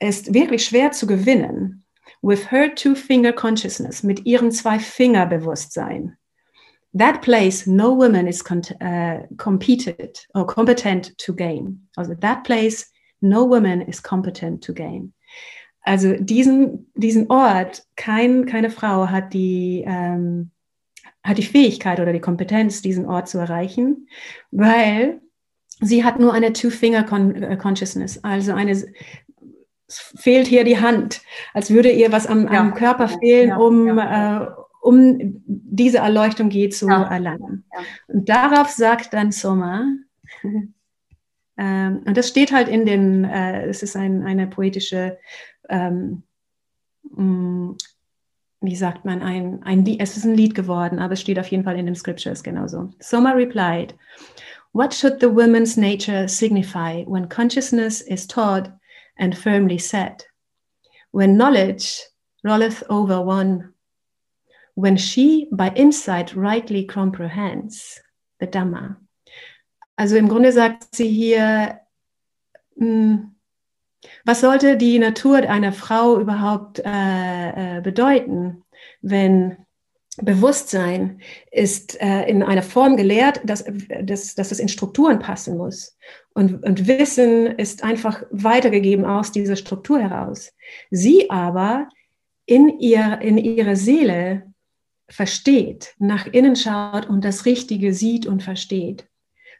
ist wirklich schwer zu gewinnen. With her two-finger consciousness, mit ihrem Zwei-Finger-Bewusstsein. That place no woman is uh, competed or competent to gain. Also that place no woman is competent to gain. Also diesen, diesen Ort, kein, keine Frau hat die, ähm, hat die Fähigkeit oder die Kompetenz, diesen Ort zu erreichen, weil sie hat nur eine Two-Finger-Consciousness, also eine, es fehlt hier die Hand, als würde ihr was am, ja. am Körper fehlen, ja, um, ja. Äh, um diese Erleuchtung geht zu erlangen. Und darauf sagt dann Soma, ähm, und das steht halt in den, äh, es ist ein, eine poetische, ähm, mh, mm, wie sagt man, ein, ein Lied, es ist ein Lied geworden, aber es steht auf jeden Fall in den Scriptures genauso. Soma replied, What should the woman's nature signify when consciousness is taught and firmly set? When knowledge rolleth over one, when she by insight rightly comprehends the Dhamma. Also im Grunde sagt sie hier, hm, was sollte die Natur einer Frau überhaupt äh, äh, bedeuten, wenn Bewusstsein ist äh, in einer Form gelehrt, dass, dass, dass es in Strukturen passen muss. Und, und Wissen ist einfach weitergegeben aus dieser Struktur heraus. Sie aber in, ihr, in ihrer Seele versteht, nach innen schaut und das Richtige sieht und versteht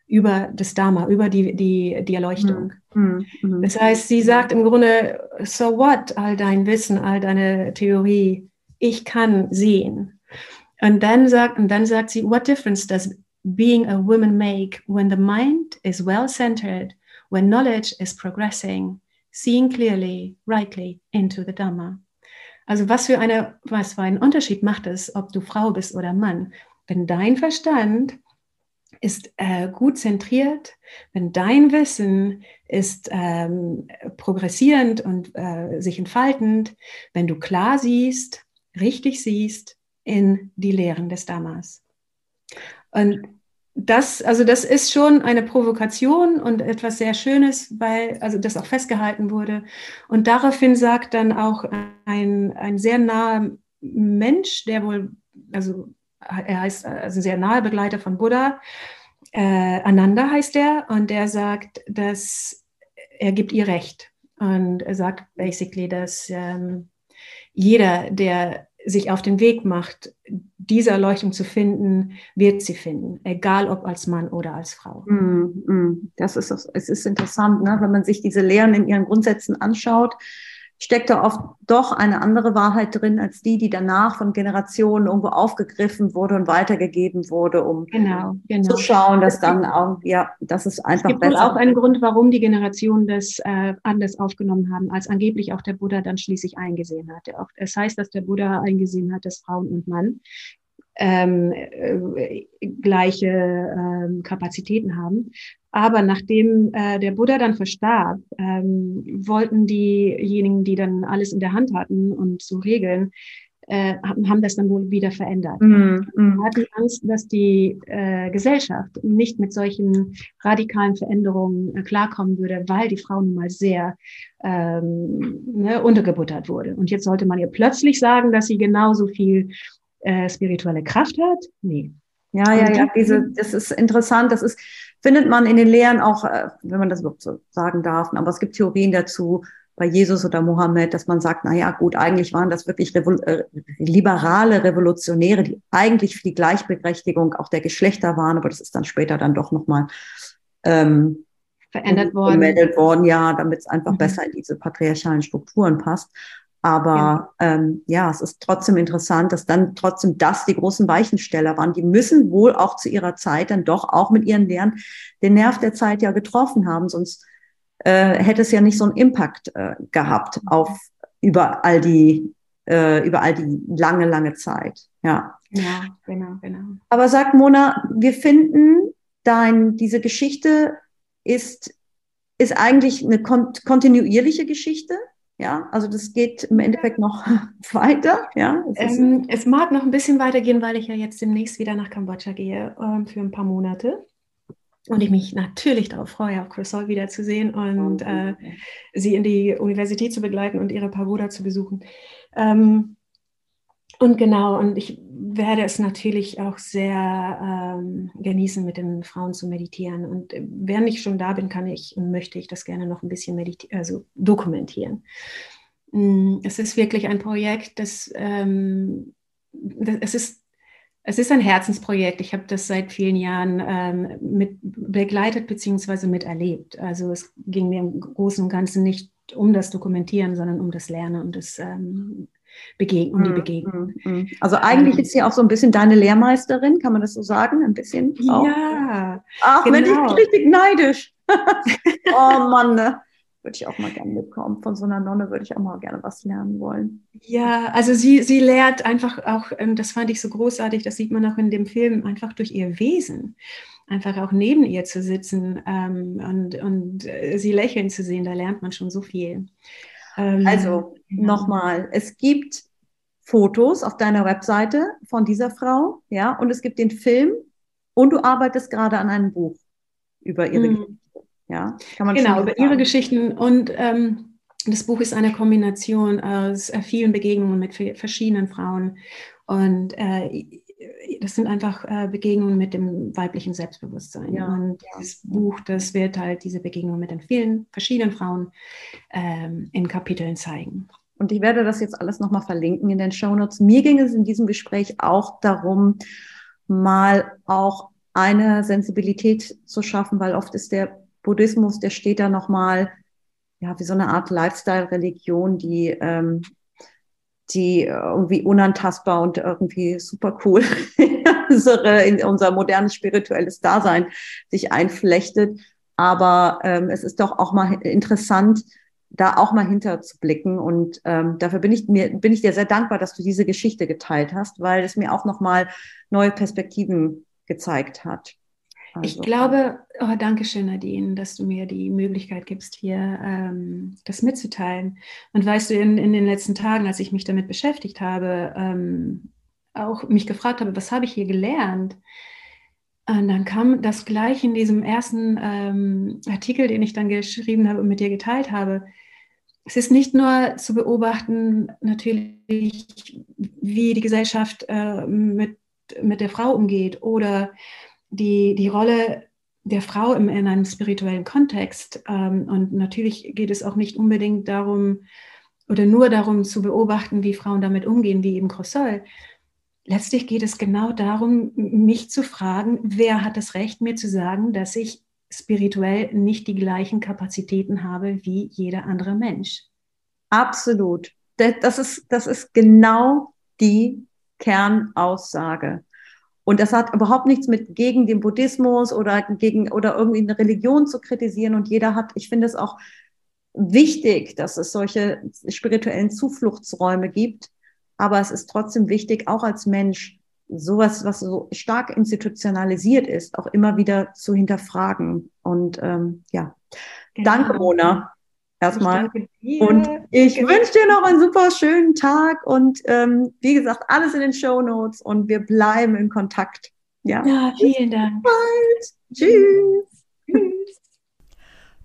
über das Dharma, über die, die, die Erleuchtung. Mhm. Mhm. Das heißt, sie sagt im Grunde, so what, all dein Wissen, all deine Theorie, ich kann sehen. Und dann sagt, und dann sagt sie, what difference does being a woman make when the mind is well centered, when knowledge is progressing, seeing clearly, rightly into the Dhamma? Also was für eine, was für einen Unterschied macht es, ob du Frau bist oder Mann? Wenn dein Verstand ist äh, gut zentriert, wenn dein Wissen ist ähm, progressierend und äh, sich entfaltend, wenn du klar siehst, richtig siehst in die Lehren des Dhammas. Und das, also das ist schon eine Provokation und etwas sehr Schönes, weil, also das auch festgehalten wurde. Und daraufhin sagt dann auch ein, ein sehr naher Mensch, der wohl, also er heißt also sehr nahe Begleiter von Buddha, äh, Ananda heißt er, und der sagt, dass er gibt ihr Recht. Und er sagt basically, dass ähm, jeder, der sich auf den Weg macht, diese Erleuchtung zu finden, wird sie finden, egal ob als Mann oder als Frau. Mm, mm. Das ist, es ist interessant, ne? wenn man sich diese Lehren in ihren Grundsätzen anschaut steckt da oft doch eine andere Wahrheit drin als die, die danach von Generationen irgendwo aufgegriffen wurde und weitergegeben wurde, um genau, genau. zu schauen, dass dann auch, ja, das ist einfach es gibt besser. wohl auch einen Grund, warum die Generationen das äh, anders aufgenommen haben, als angeblich auch der Buddha dann schließlich eingesehen hatte. Auch, es heißt, dass der Buddha eingesehen hat, dass Frauen und Mann ähm, äh, gleiche ähm, Kapazitäten haben. Aber nachdem äh, der Buddha dann verstarb, ähm, wollten diejenigen, die dann alles in der Hand hatten und so regeln, äh, haben das dann wohl wieder verändert. Mm, mm. hatten Angst, dass die äh, Gesellschaft nicht mit solchen radikalen Veränderungen äh, klarkommen würde, weil die Frau nun mal sehr ähm, ne, untergebuttert wurde. Und jetzt sollte man ihr plötzlich sagen, dass sie genauso viel äh, spirituelle Kraft hat? Nee. Ja, ja, ja, diese, das ist interessant. Das ist, findet man in den Lehren auch, äh, wenn man das überhaupt so sagen darf. Aber es gibt Theorien dazu bei Jesus oder Mohammed, dass man sagt, na ja, gut, eigentlich waren das wirklich Revol äh, liberale Revolutionäre, die eigentlich für die Gleichberechtigung auch der Geschlechter waren, aber das ist dann später dann doch nochmal ähm, verändert worden. worden, ja, damit es einfach mhm. besser in diese patriarchalen Strukturen passt. Aber ja. Ähm, ja, es ist trotzdem interessant, dass dann trotzdem das die großen Weichensteller waren. Die müssen wohl auch zu ihrer Zeit dann doch auch mit ihren Lehren den Nerv der Zeit ja getroffen haben, sonst äh, hätte es ja nicht so einen Impact äh, gehabt auf über all die äh, über all die lange lange Zeit. Ja. Ja, genau, genau. Aber sagt Mona, wir finden dein diese Geschichte ist ist eigentlich eine kontinuierliche Geschichte ja, also das geht im Endeffekt noch [LAUGHS] weiter. Ja, es, ähm, es, mag noch ein bisschen weitergehen, weil ich ja jetzt demnächst wieder nach Kambodscha gehe äh, für ein paar Monate. Und ich mich natürlich darauf freue, auch Chris wiederzusehen und äh, sie in die Universität zu begleiten und ihre Pagoda zu besuchen. Ähm, und genau, und ich werde es natürlich auch sehr ähm, genießen, mit den Frauen zu meditieren. Und äh, während ich schon da bin, kann ich und möchte ich das gerne noch ein bisschen also dokumentieren. Mm, es ist wirklich ein Projekt, das, ähm, das es ist es ist ein Herzensprojekt. Ich habe das seit vielen Jahren ähm, mit begleitet bzw. miterlebt. Also es ging mir im Großen und Ganzen nicht um das Dokumentieren, sondern um das Lernen und das ähm, Begeg um die mhm, Begegnung. Mhm, mhm. Also eigentlich ähm, ist sie auch so ein bisschen deine Lehrmeisterin, kann man das so sagen? Ein bisschen? Auch? Ja. Ach, genau. bin ich richtig neidisch. [LAUGHS] oh Mann, ne? würde ich auch mal gerne mitkommen. Von so einer Nonne würde ich auch mal gerne was lernen wollen. Ja, also sie, sie lehrt einfach auch, ähm, das fand ich so großartig, das sieht man auch in dem Film, einfach durch ihr Wesen. Einfach auch neben ihr zu sitzen ähm, und, und äh, sie lächeln zu sehen, da lernt man schon so viel. Ähm, also ja. nochmal, es gibt Fotos auf deiner Webseite von dieser Frau, ja, und es gibt den Film und du arbeitest gerade an einem Buch über ihre mhm. Ja, kann man genau, über ihre Geschichten. Und ähm, das Buch ist eine Kombination aus äh, vielen Begegnungen mit verschiedenen Frauen. Und äh, das sind einfach äh, Begegnungen mit dem weiblichen Selbstbewusstsein. Ja. Und das Buch, das wird halt diese Begegnungen mit den vielen verschiedenen Frauen ähm, in Kapiteln zeigen. Und ich werde das jetzt alles nochmal verlinken in den Shownotes. Mir ging es in diesem Gespräch auch darum, mal auch eine Sensibilität zu schaffen, weil oft ist der Buddhismus, der steht da nochmal, ja, wie so eine Art Lifestyle-Religion, die, ähm, die irgendwie unantastbar und irgendwie super cool [LAUGHS] in unser modernes spirituelles Dasein sich einflechtet. Aber ähm, es ist doch auch mal interessant, da auch mal hinter zu blicken. Und ähm, dafür bin ich mir, bin ich dir sehr dankbar, dass du diese Geschichte geteilt hast, weil es mir auch nochmal neue Perspektiven gezeigt hat. Also. Ich glaube, oh, danke schön, Nadine, dass du mir die Möglichkeit gibst, hier ähm, das mitzuteilen. Und weißt du, in, in den letzten Tagen, als ich mich damit beschäftigt habe, ähm, auch mich gefragt habe, was habe ich hier gelernt? Und dann kam das gleich in diesem ersten ähm, Artikel, den ich dann geschrieben habe und mit dir geteilt habe. Es ist nicht nur zu beobachten, natürlich, wie die Gesellschaft äh, mit, mit der Frau umgeht oder die, die Rolle der Frau im, in einem spirituellen Kontext. Ähm, und natürlich geht es auch nicht unbedingt darum oder nur darum zu beobachten, wie Frauen damit umgehen, wie eben Crossol. Letztlich geht es genau darum, mich zu fragen, wer hat das Recht, mir zu sagen, dass ich spirituell nicht die gleichen Kapazitäten habe wie jeder andere Mensch. Absolut. Das ist, das ist genau die Kernaussage. Und das hat überhaupt nichts mit gegen den Buddhismus oder gegen oder irgendwie eine Religion zu kritisieren. Und jeder hat, ich finde es auch wichtig, dass es solche spirituellen Zufluchtsräume gibt. Aber es ist trotzdem wichtig, auch als Mensch, sowas, was so stark institutionalisiert ist, auch immer wieder zu hinterfragen. Und ähm, ja, genau. danke, Mona erstmal. Und ich wünsche dir noch einen super schönen Tag und ähm, wie gesagt, alles in den Show Notes und wir bleiben in Kontakt. Ja, ja vielen Dank. Bis bald. Tschüss. Tschüss. [LAUGHS]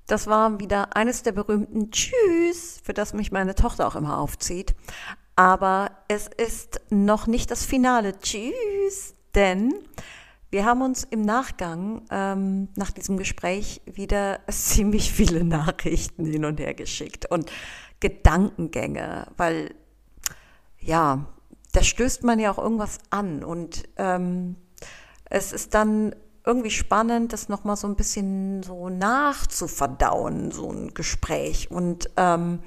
Das war wieder eines der berühmten Tschüss, für das mich meine Tochter auch immer aufzieht. Aber es ist noch nicht das finale Tschüss, denn wir haben uns im Nachgang ähm, nach diesem Gespräch wieder [LAUGHS] ziemlich viele Nachrichten hin und her geschickt und Gedankengänge, weil ja, da stößt man ja auch irgendwas an und ähm, es ist dann irgendwie spannend, das nochmal so ein bisschen so nachzuverdauen, so ein Gespräch und ähm,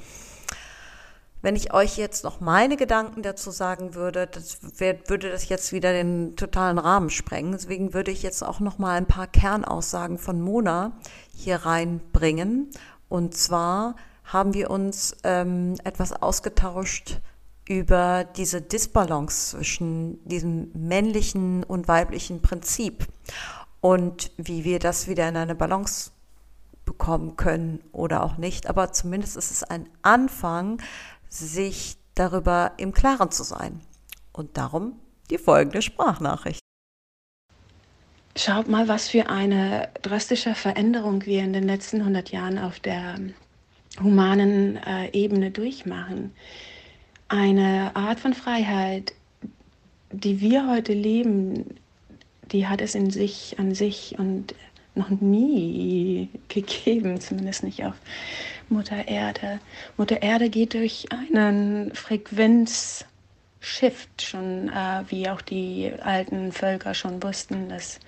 wenn ich euch jetzt noch meine Gedanken dazu sagen würde, das wär, würde das jetzt wieder den totalen Rahmen sprengen. Deswegen würde ich jetzt auch noch mal ein paar Kernaussagen von Mona hier reinbringen. Und zwar haben wir uns ähm, etwas ausgetauscht über diese Disbalance zwischen diesem männlichen und weiblichen Prinzip und wie wir das wieder in eine Balance bekommen können oder auch nicht. Aber zumindest ist es ein Anfang, sich darüber im Klaren zu sein. Und darum die folgende Sprachnachricht. Schaut mal, was für eine drastische Veränderung wir in den letzten 100 Jahren auf der humanen äh, Ebene durchmachen. Eine Art von Freiheit, die wir heute leben, die hat es in sich, an sich und noch nie gegeben, zumindest nicht auf Mutter Erde. Mutter Erde geht durch einen Frequenzshift schon, äh, wie auch die alten Völker schon wussten, dass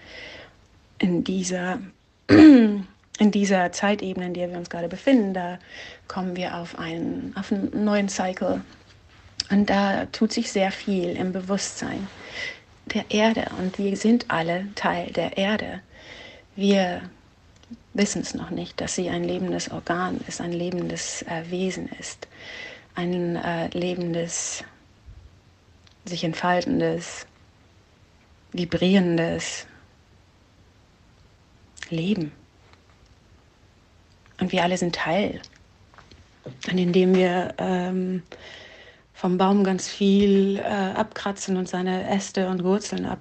in dieser, [CLEARS THROAT] in dieser Zeitebene, in der wir uns gerade befinden, da kommen wir auf einen, auf einen neuen Cycle. Und da tut sich sehr viel im Bewusstsein der Erde und wir sind alle Teil der Erde. Wir wissen es noch nicht, dass sie ein lebendes Organ ist, ein lebendes äh, Wesen ist, ein äh, lebendes, sich entfaltendes, vibrierendes Leben. Und wir alle sind Teil. Und indem wir ähm, vom Baum ganz viel äh, abkratzen und seine Äste und Wurzeln ab,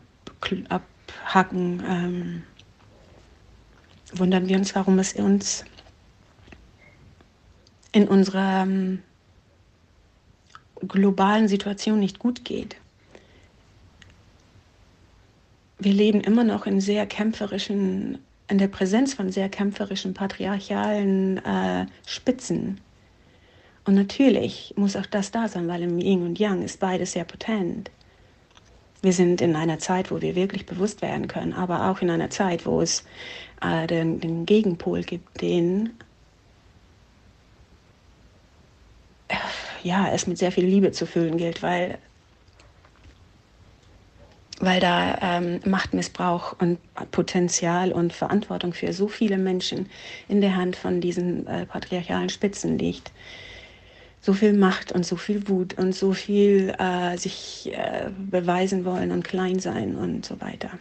abhacken, ähm, wundern wir uns, warum es uns in unserer ähm, globalen Situation nicht gut geht. Wir leben immer noch in sehr kämpferischen, in der Präsenz von sehr kämpferischen, patriarchalen äh, Spitzen und natürlich muss auch das da sein, weil im Yin und Yang ist beides sehr potent. Wir sind in einer Zeit, wo wir wirklich bewusst werden können, aber auch in einer Zeit, wo es äh, den, den, Gegenpol gibt, den ja, es mit sehr viel Liebe zu füllen gilt, weil, weil da ähm, Machtmissbrauch und Potenzial und Verantwortung für so viele Menschen in der Hand von diesen äh, patriarchalen Spitzen liegt so viel Macht und so viel Wut und so viel äh, sich äh, beweisen wollen und klein sein und so weiter.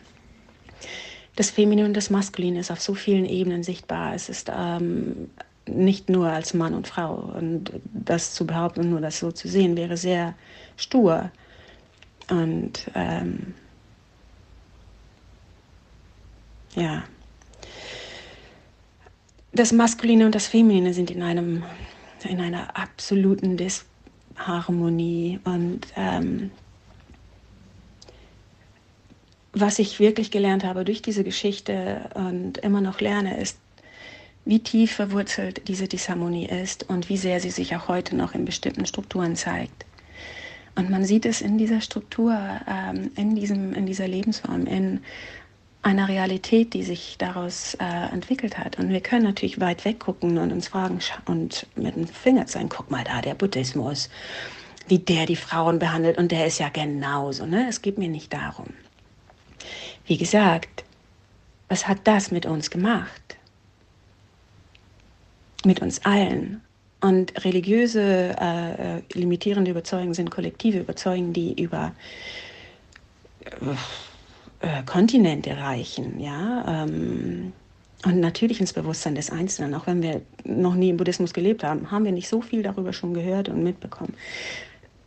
Das Feminine und das Maskuline ist auf so vielen Ebenen sichtbar. Es ist ähm, nicht nur als Mann und Frau. Und das zu behaupten und nur das so zu sehen, wäre sehr stur. Und ähm, ja, das Maskuline und das Feminine sind in einem in einer absoluten Disharmonie. Und ähm, was ich wirklich gelernt habe durch diese Geschichte und immer noch lerne, ist, wie tief verwurzelt diese Disharmonie ist und wie sehr sie sich auch heute noch in bestimmten Strukturen zeigt. Und man sieht es in dieser Struktur, ähm, in, diesem, in dieser Lebensform, in einer Realität, die sich daraus äh, entwickelt hat. Und wir können natürlich weit weg gucken und uns fragen und mit dem Finger zeigen, guck mal da, der Buddhismus, wie der die Frauen behandelt und der ist ja genauso. Ne? Es geht mir nicht darum. Wie gesagt, was hat das mit uns gemacht? Mit uns allen. Und religiöse, äh, limitierende Überzeugungen sind kollektive Überzeugungen, die über äh, äh, Kontinente reichen, ja. Ähm, und natürlich ins Bewusstsein des Einzelnen, auch wenn wir noch nie im Buddhismus gelebt haben, haben wir nicht so viel darüber schon gehört und mitbekommen.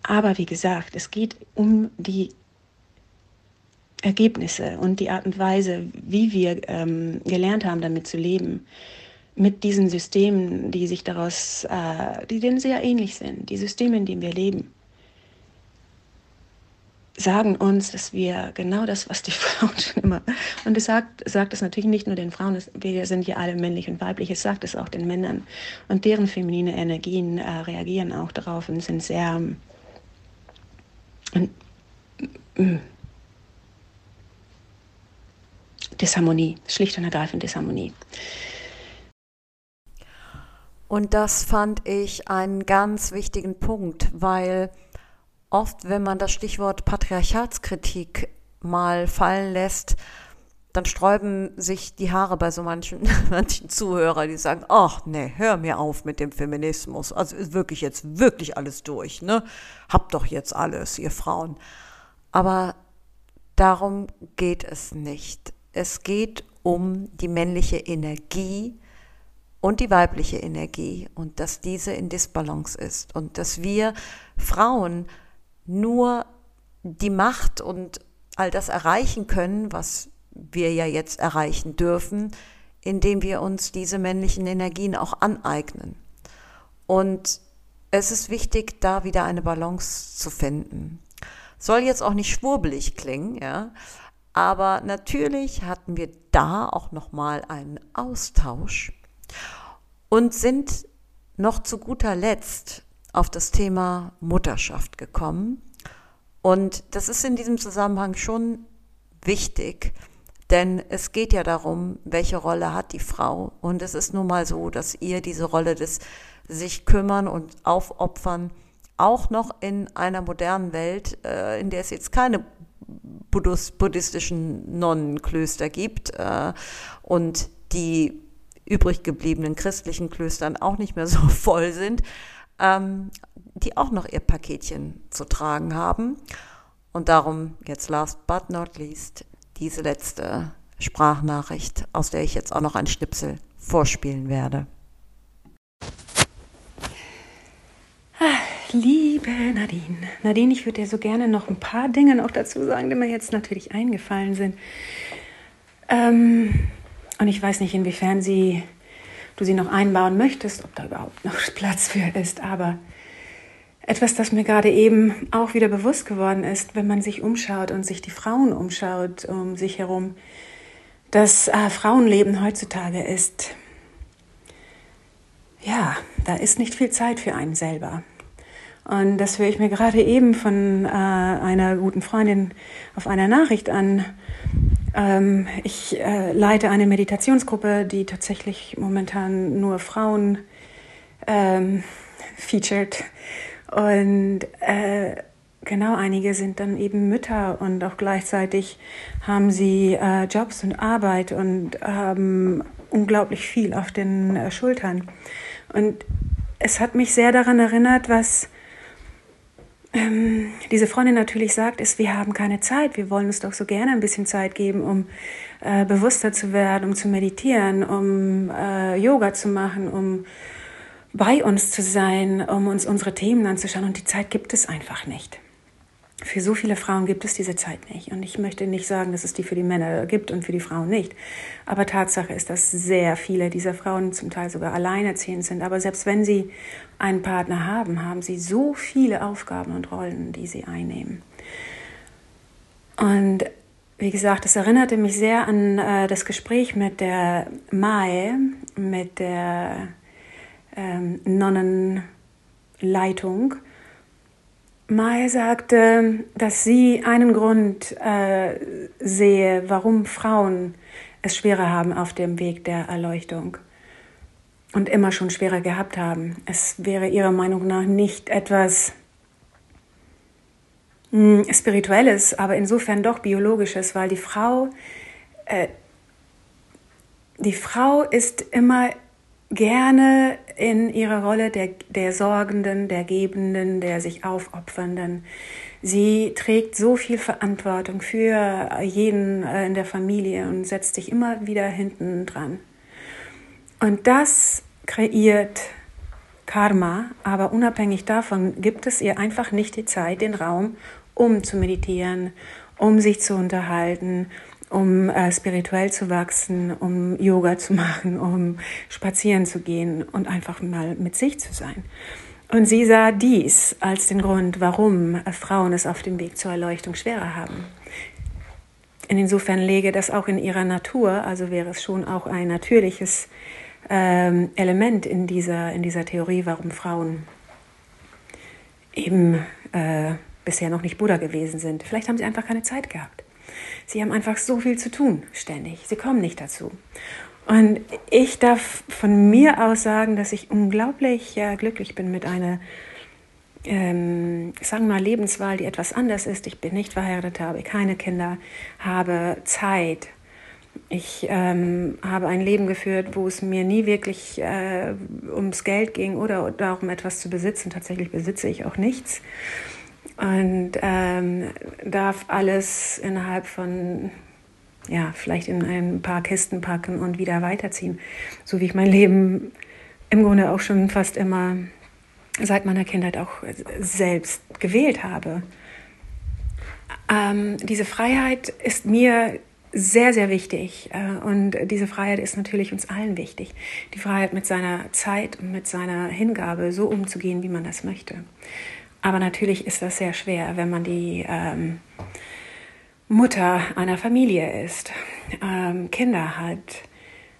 Aber wie gesagt, es geht um die Ergebnisse und die Art und Weise, wie wir ähm, gelernt haben, damit zu leben, mit diesen Systemen, die sich daraus, äh, die denen sehr ähnlich sind, die Systeme, in denen wir leben sagen uns, dass wir genau das, was die [LAUGHS] Frauen schon immer, und es sagt, sagt es natürlich nicht nur den Frauen, wir sind ja alle männlich und weiblich, es sagt es auch den Männern. Und deren feminine Energien äh, reagieren auch darauf und sind sehr äh, äh, Disharmonie, schlicht und ergreifend Disharmonie. Und das fand ich einen ganz wichtigen Punkt, weil oft, wenn man das Stichwort Patriarchatskritik mal fallen lässt, dann sträuben sich die Haare bei so manchen, [LAUGHS] manchen Zuhörer, die sagen, ach nee, hör mir auf mit dem Feminismus. Also ist wirklich jetzt wirklich alles durch, ne? Habt doch jetzt alles, ihr Frauen. Aber darum geht es nicht. Es geht um die männliche Energie und die weibliche Energie und dass diese in Disbalance ist und dass wir Frauen nur die Macht und all das erreichen können, was wir ja jetzt erreichen dürfen, indem wir uns diese männlichen Energien auch aneignen. Und es ist wichtig, da wieder eine Balance zu finden. Soll jetzt auch nicht schwurbelig klingen, ja, Aber natürlich hatten wir da auch noch mal einen Austausch und sind noch zu guter Letzt auf das Thema Mutterschaft gekommen. Und das ist in diesem Zusammenhang schon wichtig, denn es geht ja darum, welche Rolle hat die Frau. Und es ist nun mal so, dass ihr diese Rolle des sich kümmern und aufopfern auch noch in einer modernen Welt, äh, in der es jetzt keine buddhistischen Nonnenklöster gibt äh, und die übrig gebliebenen christlichen Klöstern auch nicht mehr so [LAUGHS] voll sind, ähm, die auch noch ihr Paketchen zu tragen haben. Und darum jetzt last but not least diese letzte Sprachnachricht, aus der ich jetzt auch noch ein Schnipsel vorspielen werde. Liebe Nadine, Nadine, ich würde dir so gerne noch ein paar Dinge noch dazu sagen, die mir jetzt natürlich eingefallen sind. Ähm, und ich weiß nicht, inwiefern sie, du sie noch einbauen möchtest, ob da überhaupt noch [LAUGHS] Platz für ist, aber etwas, das mir gerade eben auch wieder bewusst geworden ist, wenn man sich umschaut und sich die Frauen umschaut um sich herum, das äh, Frauenleben heutzutage ist, ja, da ist nicht viel Zeit für einen selber. Und das höre ich mir gerade eben von äh, einer guten Freundin auf einer Nachricht an. Ähm, ich äh, leite eine Meditationsgruppe, die tatsächlich momentan nur Frauen ähm, featured. Und äh, genau, einige sind dann eben Mütter und auch gleichzeitig haben sie äh, Jobs und Arbeit und haben unglaublich viel auf den äh, Schultern. Und es hat mich sehr daran erinnert, was ähm, diese Freundin natürlich sagt, ist, wir haben keine Zeit. Wir wollen uns doch so gerne ein bisschen Zeit geben, um äh, bewusster zu werden, um zu meditieren, um äh, Yoga zu machen, um bei uns zu sein, um uns unsere Themen anzuschauen. Und die Zeit gibt es einfach nicht. Für so viele Frauen gibt es diese Zeit nicht. Und ich möchte nicht sagen, dass es die für die Männer gibt und für die Frauen nicht. Aber Tatsache ist, dass sehr viele dieser Frauen zum Teil sogar alleinerziehend sind. Aber selbst wenn sie einen Partner haben, haben sie so viele Aufgaben und Rollen, die sie einnehmen. Und wie gesagt, es erinnerte mich sehr an äh, das Gespräch mit der Mae, mit der ähm, Nonnenleitung Mai sagte, dass sie einen Grund äh, sehe, warum Frauen es schwerer haben auf dem Weg der Erleuchtung und immer schon schwerer gehabt haben. Es wäre ihrer Meinung nach nicht etwas mh, hm, Spirituelles, aber insofern doch Biologisches, weil die Frau, äh, die Frau ist immer gerne in ihrer Rolle der, der Sorgenden, der Gebenden, der sich Aufopfernden. Sie trägt so viel Verantwortung für jeden äh, in der Familie und setzt sich immer wieder hinten dran. Und das kreiert Karma, aber unabhängig davon gibt es ihr einfach nicht die Zeit, den Raum, um zu meditieren, um sich zu unterhalten, um äh, spirituell zu wachsen, um Yoga zu machen, um spazieren zu gehen und einfach mal mit sich zu sein. Und sie sah dies als den Grund, warum äh, Frauen es auf dem Weg zur Erleuchtung schwerer haben. Insofern läge das auch in ihrer Natur, also wäre es schon auch ein natürliches ähm, Element in dieser, in dieser Theorie, warum Frauen eben äh, bisher noch nicht Buddha gewesen sind. Vielleicht haben sie einfach keine Zeit gehabt. Sie haben einfach so viel zu tun, ständig. Sie kommen nicht dazu. Und ich darf von mir aus sagen, dass ich unglaublich äh, glücklich bin mit einer, ähm, sagen wir mal, Lebenswahl, die etwas anders ist. Ich bin nicht verheiratet, habe keine Kinder, habe Zeit. Ich ähm, habe ein Leben geführt, wo es mir nie wirklich äh, ums Geld ging oder darum, etwas zu besitzen. Tatsächlich besitze ich auch nichts und ähm, darf alles innerhalb von, ja, vielleicht in ein paar Kisten packen und wieder weiterziehen. So wie ich mein Leben im Grunde auch schon fast immer seit meiner Kindheit auch selbst gewählt habe. Ähm, diese Freiheit ist mir sehr, sehr wichtig. Äh, und diese Freiheit ist natürlich uns allen wichtig. Die Freiheit mit seiner Zeit und mit seiner Hingabe so umzugehen, wie man das möchte. Aber natürlich ist das sehr schwer, wenn man die ähm, Mutter einer Familie ist, ähm, Kinder hat,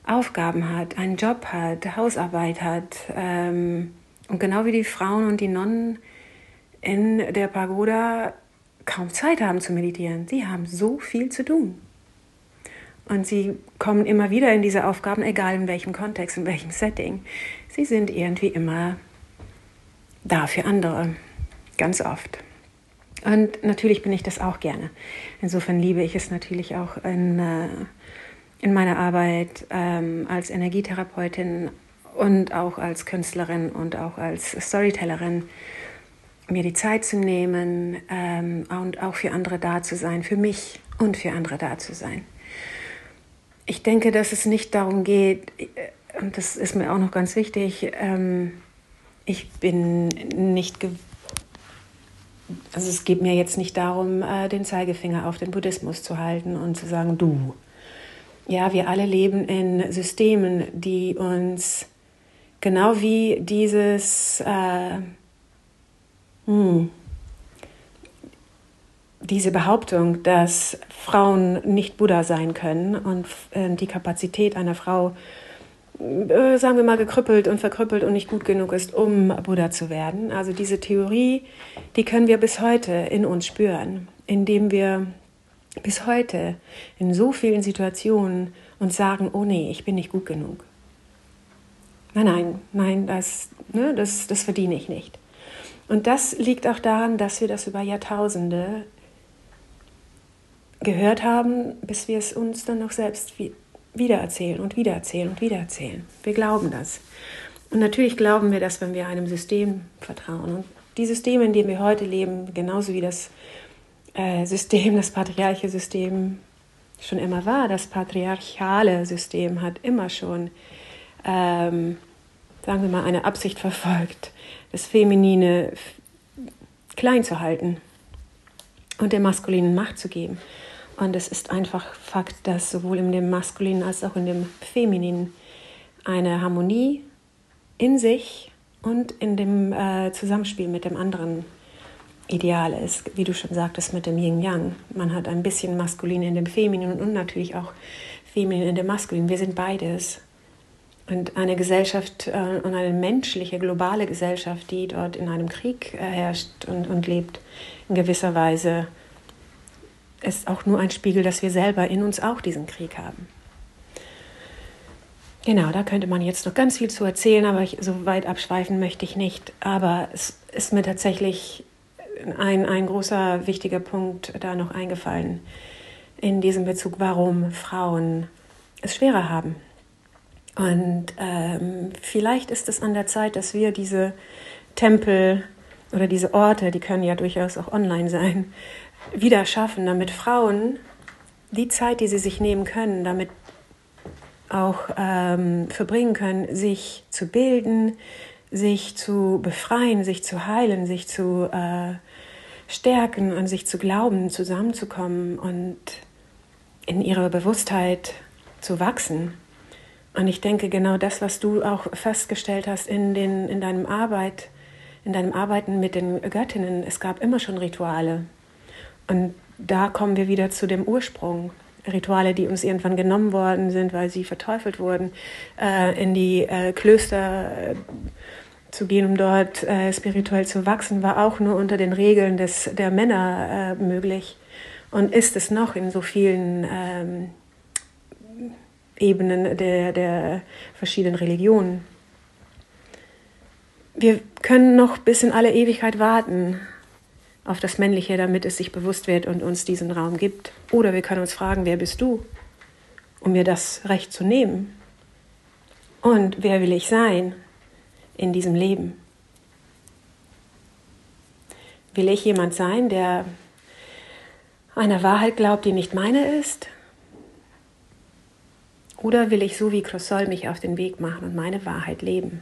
Aufgaben hat, einen Job hat, Hausarbeit hat. Ähm, und genau wie die Frauen und die Nonnen in der Pagoda kaum Zeit haben zu meditieren. Sie haben so viel zu tun. Und sie kommen immer wieder in diese Aufgaben, egal in welchem Kontext, in welchem Setting. Sie sind irgendwie immer da für andere, ganz oft. Und natürlich bin ich das auch gerne. Insofern liebe ich es natürlich auch in, äh, in meiner Arbeit ähm, als Energietherapeutin und auch als Künstlerin und auch als Storytellerin, mir die Zeit zu nehmen ähm, und auch für andere da zu sein, für mich und für andere da zu sein. Ich denke, dass es nicht darum geht, äh, und das ist mir auch noch ganz wichtig, ähm, ich bin nicht, also es geht mir jetzt nicht darum, äh, den Zeigefinger auf den Buddhismus zu halten und zu sagen, du. Ja, wir alle leben in Systemen, die uns genau wie dieses, äh, hm, diese Behauptung, dass Frauen nicht Buddha sein können und äh, die Kapazität einer Frau, äh, sagen wir mal, gekrüppelt und verkrüppelt und nicht gut genug ist, um Buddha zu werden. Also diese Theorie, die können wir bis heute in uns spüren, indem wir bis heute in so vielen Situationen uns sagen, oh nee, ich bin nicht gut genug. Nein, nein, nein, das, ne, das, das verdiene ich nicht. Und das liegt auch daran, dass wir das über Jahrtausende gehört haben, bis wir es uns dann noch selbst wiedererzählen und wiedererzählen und wiedererzählen. Wir glauben das. Und natürlich glauben wir das, wenn wir einem System vertrauen. Und die Systeme, in denen wir heute leben, genauso wie das äh, System, [LAUGHS] das patriarchische System schon immer war, das patriarchale System hat immer schon, ähm, sagen wir mal, eine Absicht verfolgt, das Feminine klein zu halten und der maskulinen Macht zu geben. Und es ist einfach Fakt, dass sowohl in dem Maskulinen als auch in dem Femininen eine Harmonie in sich und in dem äh, Zusammenspiel mit dem anderen Ideal ist, wie du schon sagtest, mit dem Yin-Yang. Man hat ein bisschen Maskulin in dem Femininen und natürlich auch Feminin in dem Maskulin. Wir sind beides. Und eine Gesellschaft äh, und eine menschliche, globale Gesellschaft, die dort in einem Krieg äh, herrscht und, und lebt, in gewisser Weise ist auch nur ein Spiegel, dass wir selber in uns auch diesen Krieg haben. Genau, da könnte man jetzt noch ganz viel zu erzählen, aber ich, so weit abschweifen möchte ich nicht. Aber es ist mir tatsächlich ein, ein großer, wichtiger Punkt da noch eingefallen in diesem Bezug, warum Frauen es schwerer haben. Und ähm, vielleicht ist es an der Zeit, dass wir diese Tempel oder diese Orte, die können ja durchaus auch online sein, wieder schaffen, damit Frauen die Zeit, die sie sich nehmen können, damit auch ähm, verbringen können, sich zu bilden, sich zu befreien, sich zu heilen, sich zu äh, stärken, an sich zu glauben, zusammenzukommen und in ihrer Bewusstheit zu wachsen. Und ich denke, genau das, was du auch festgestellt hast in, den, in deinem Arbeit, in deinem Arbeiten mit den Göttinnen, es gab immer schon Rituale. Und da kommen wir wieder zu dem Ursprung. Rituale, die uns irgendwann genommen worden sind, weil sie verteufelt wurden, äh, in die äh, Klöster äh, zu gehen, um dort äh, spirituell zu wachsen, war auch nur unter den Regeln des, der Männer äh, möglich und ist es noch in so vielen ähm, Ebenen der, der verschiedenen Religionen. Wir können noch bis in alle Ewigkeit warten auf das Männliche, damit es sich bewusst wird und uns diesen Raum gibt. Oder wir können uns fragen, wer bist du, um mir das Recht zu nehmen? Und wer will ich sein in diesem Leben? Will ich jemand sein, der einer Wahrheit glaubt, die nicht meine ist? Oder will ich so wie Crossol mich auf den Weg machen und meine Wahrheit leben?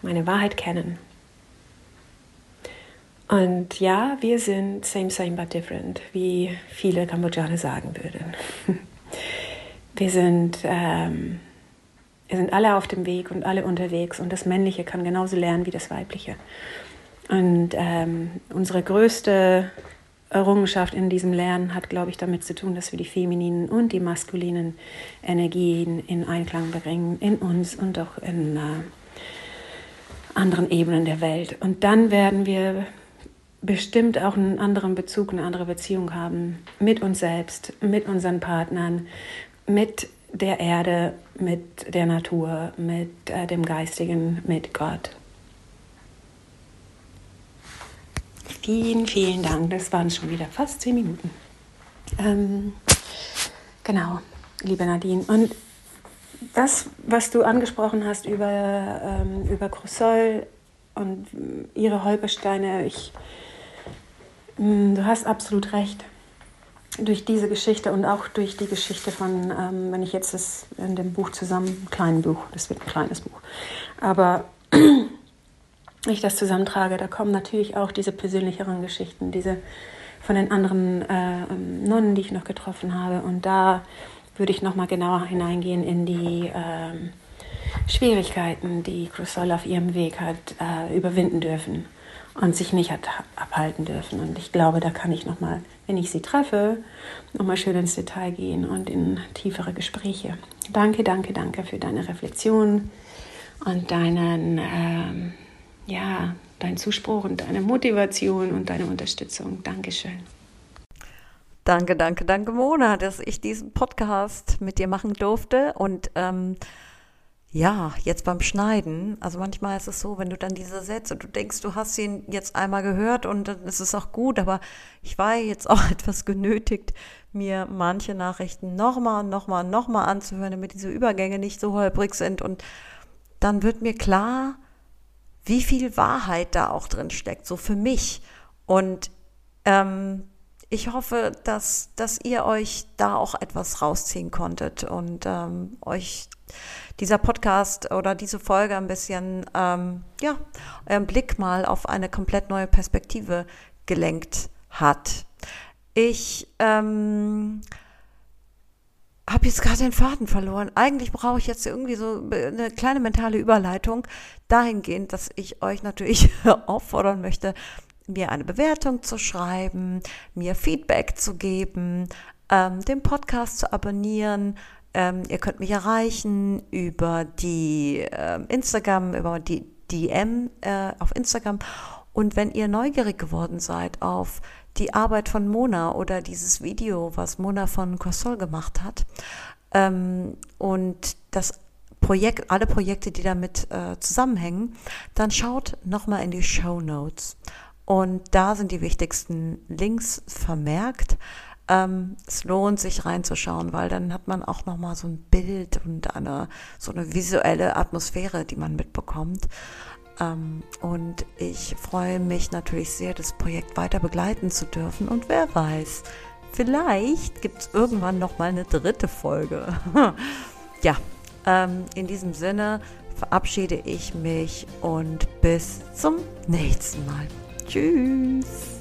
Meine Wahrheit kennen. Und ja, wir sind same, same, but different, wie viele Kambodschaner sagen würden. [LAUGHS] Wir sind, ähm, wir sind alle auf dem Weg und alle unterwegs und das Männliche kann genauso lernen wie das Weibliche. Und ähm, unsere größte Errungenschaft in diesem Lernen hat, glaube ich, damit zu tun, dass wir die femininen und die maskulinen Energien in Einklang bringen, in uns und auch in äh, anderen Ebenen der Welt. Und dann werden wir bestimmt auch einen anderen Bezug, eine andere Beziehung haben mit uns selbst, mit unseren Partnern, mit der Erde, mit der Natur, mit äh, dem Geistigen, mit Gott. Vielen, vielen Dank. Das waren schon wieder fast zehn Minuten. Ähm, genau, liebe Nadine. Und das, was du angesprochen hast über, ähm, über Crusoll und ihre Holpersteine, ich, du hast absolut recht. Durch diese Geschichte und auch durch die Geschichte von, ähm, wenn ich jetzt das in dem Buch zusammen, kleinen Buch, das wird ein kleines Buch, aber [CLEARS THROAT] ich das zusammentrage, da kommen natürlich auch diese persönlicheren Geschichten, diese von den anderen äh, Nonnen, die ich noch getroffen habe. Und da würde ich nochmal genauer hineingehen in die äh, Schwierigkeiten, die Crusoll auf ihrem Weg hat äh, überwinden dürfen und sich nicht abhalten dürfen. Und ich glaube, da kann ich nochmal, wenn ich sie treffe, nochmal schön ins Detail gehen und in tiefere Gespräche. Danke, danke, danke für deine Reflexion und deinen ähm, ja, dein Zuspruch und deine Motivation und deine Unterstützung. Dankeschön. Danke, danke, danke, Mona, dass ich diesen Podcast mit dir machen durfte. Und ähm, ja, jetzt beim Schneiden, also manchmal ist es so, wenn du dann diese Sätze, du denkst, du hast ihn jetzt einmal gehört und dann ist es auch gut, aber ich war jetzt auch [LAUGHS] etwas genötigt, mir manche Nachrichten nochmal, nochmal, nochmal anzuhören, damit diese Übergänge nicht so holprig sind. Und dann wird mir klar, wie viel Wahrheit da auch drin steckt, so für mich. Und ähm, ich hoffe, dass, dass ihr euch da auch etwas rausziehen konntet und ähm, euch dieser Podcast oder diese Folge ein bisschen, ähm, ja, euren Blick mal auf eine komplett neue Perspektive gelenkt hat. Ich ähm, habe jetzt gerade den Faden verloren. Eigentlich brauche ich jetzt irgendwie so eine kleine mentale Überleitung dahingehend, dass ich euch natürlich [LAUGHS] auffordern möchte, mir eine Bewertung zu schreiben, mir Feedback zu geben, ähm, den Podcast zu abonnieren. Ähm, ihr könnt mich erreichen über die äh, Instagram, über die DM äh, auf Instagram. Und wenn ihr neugierig geworden seid auf die Arbeit von Mona oder dieses Video, was Mona von Corsol gemacht hat. Ähm, und das Projekt, alle Projekte, die damit äh, zusammenhängen, dann schaut nochmal in die Show Notes. Und da sind die wichtigsten Links vermerkt. Ähm, es lohnt sich reinzuschauen, weil dann hat man auch nochmal so ein Bild und eine, so eine visuelle Atmosphäre, die man mitbekommt. Ähm, und ich freue mich natürlich sehr, das Projekt weiter begleiten zu dürfen. Und wer weiß, vielleicht gibt es irgendwann noch mal eine dritte Folge. [LAUGHS] ja, ähm, in diesem Sinne verabschiede ich mich und bis zum nächsten Mal. Tschüss.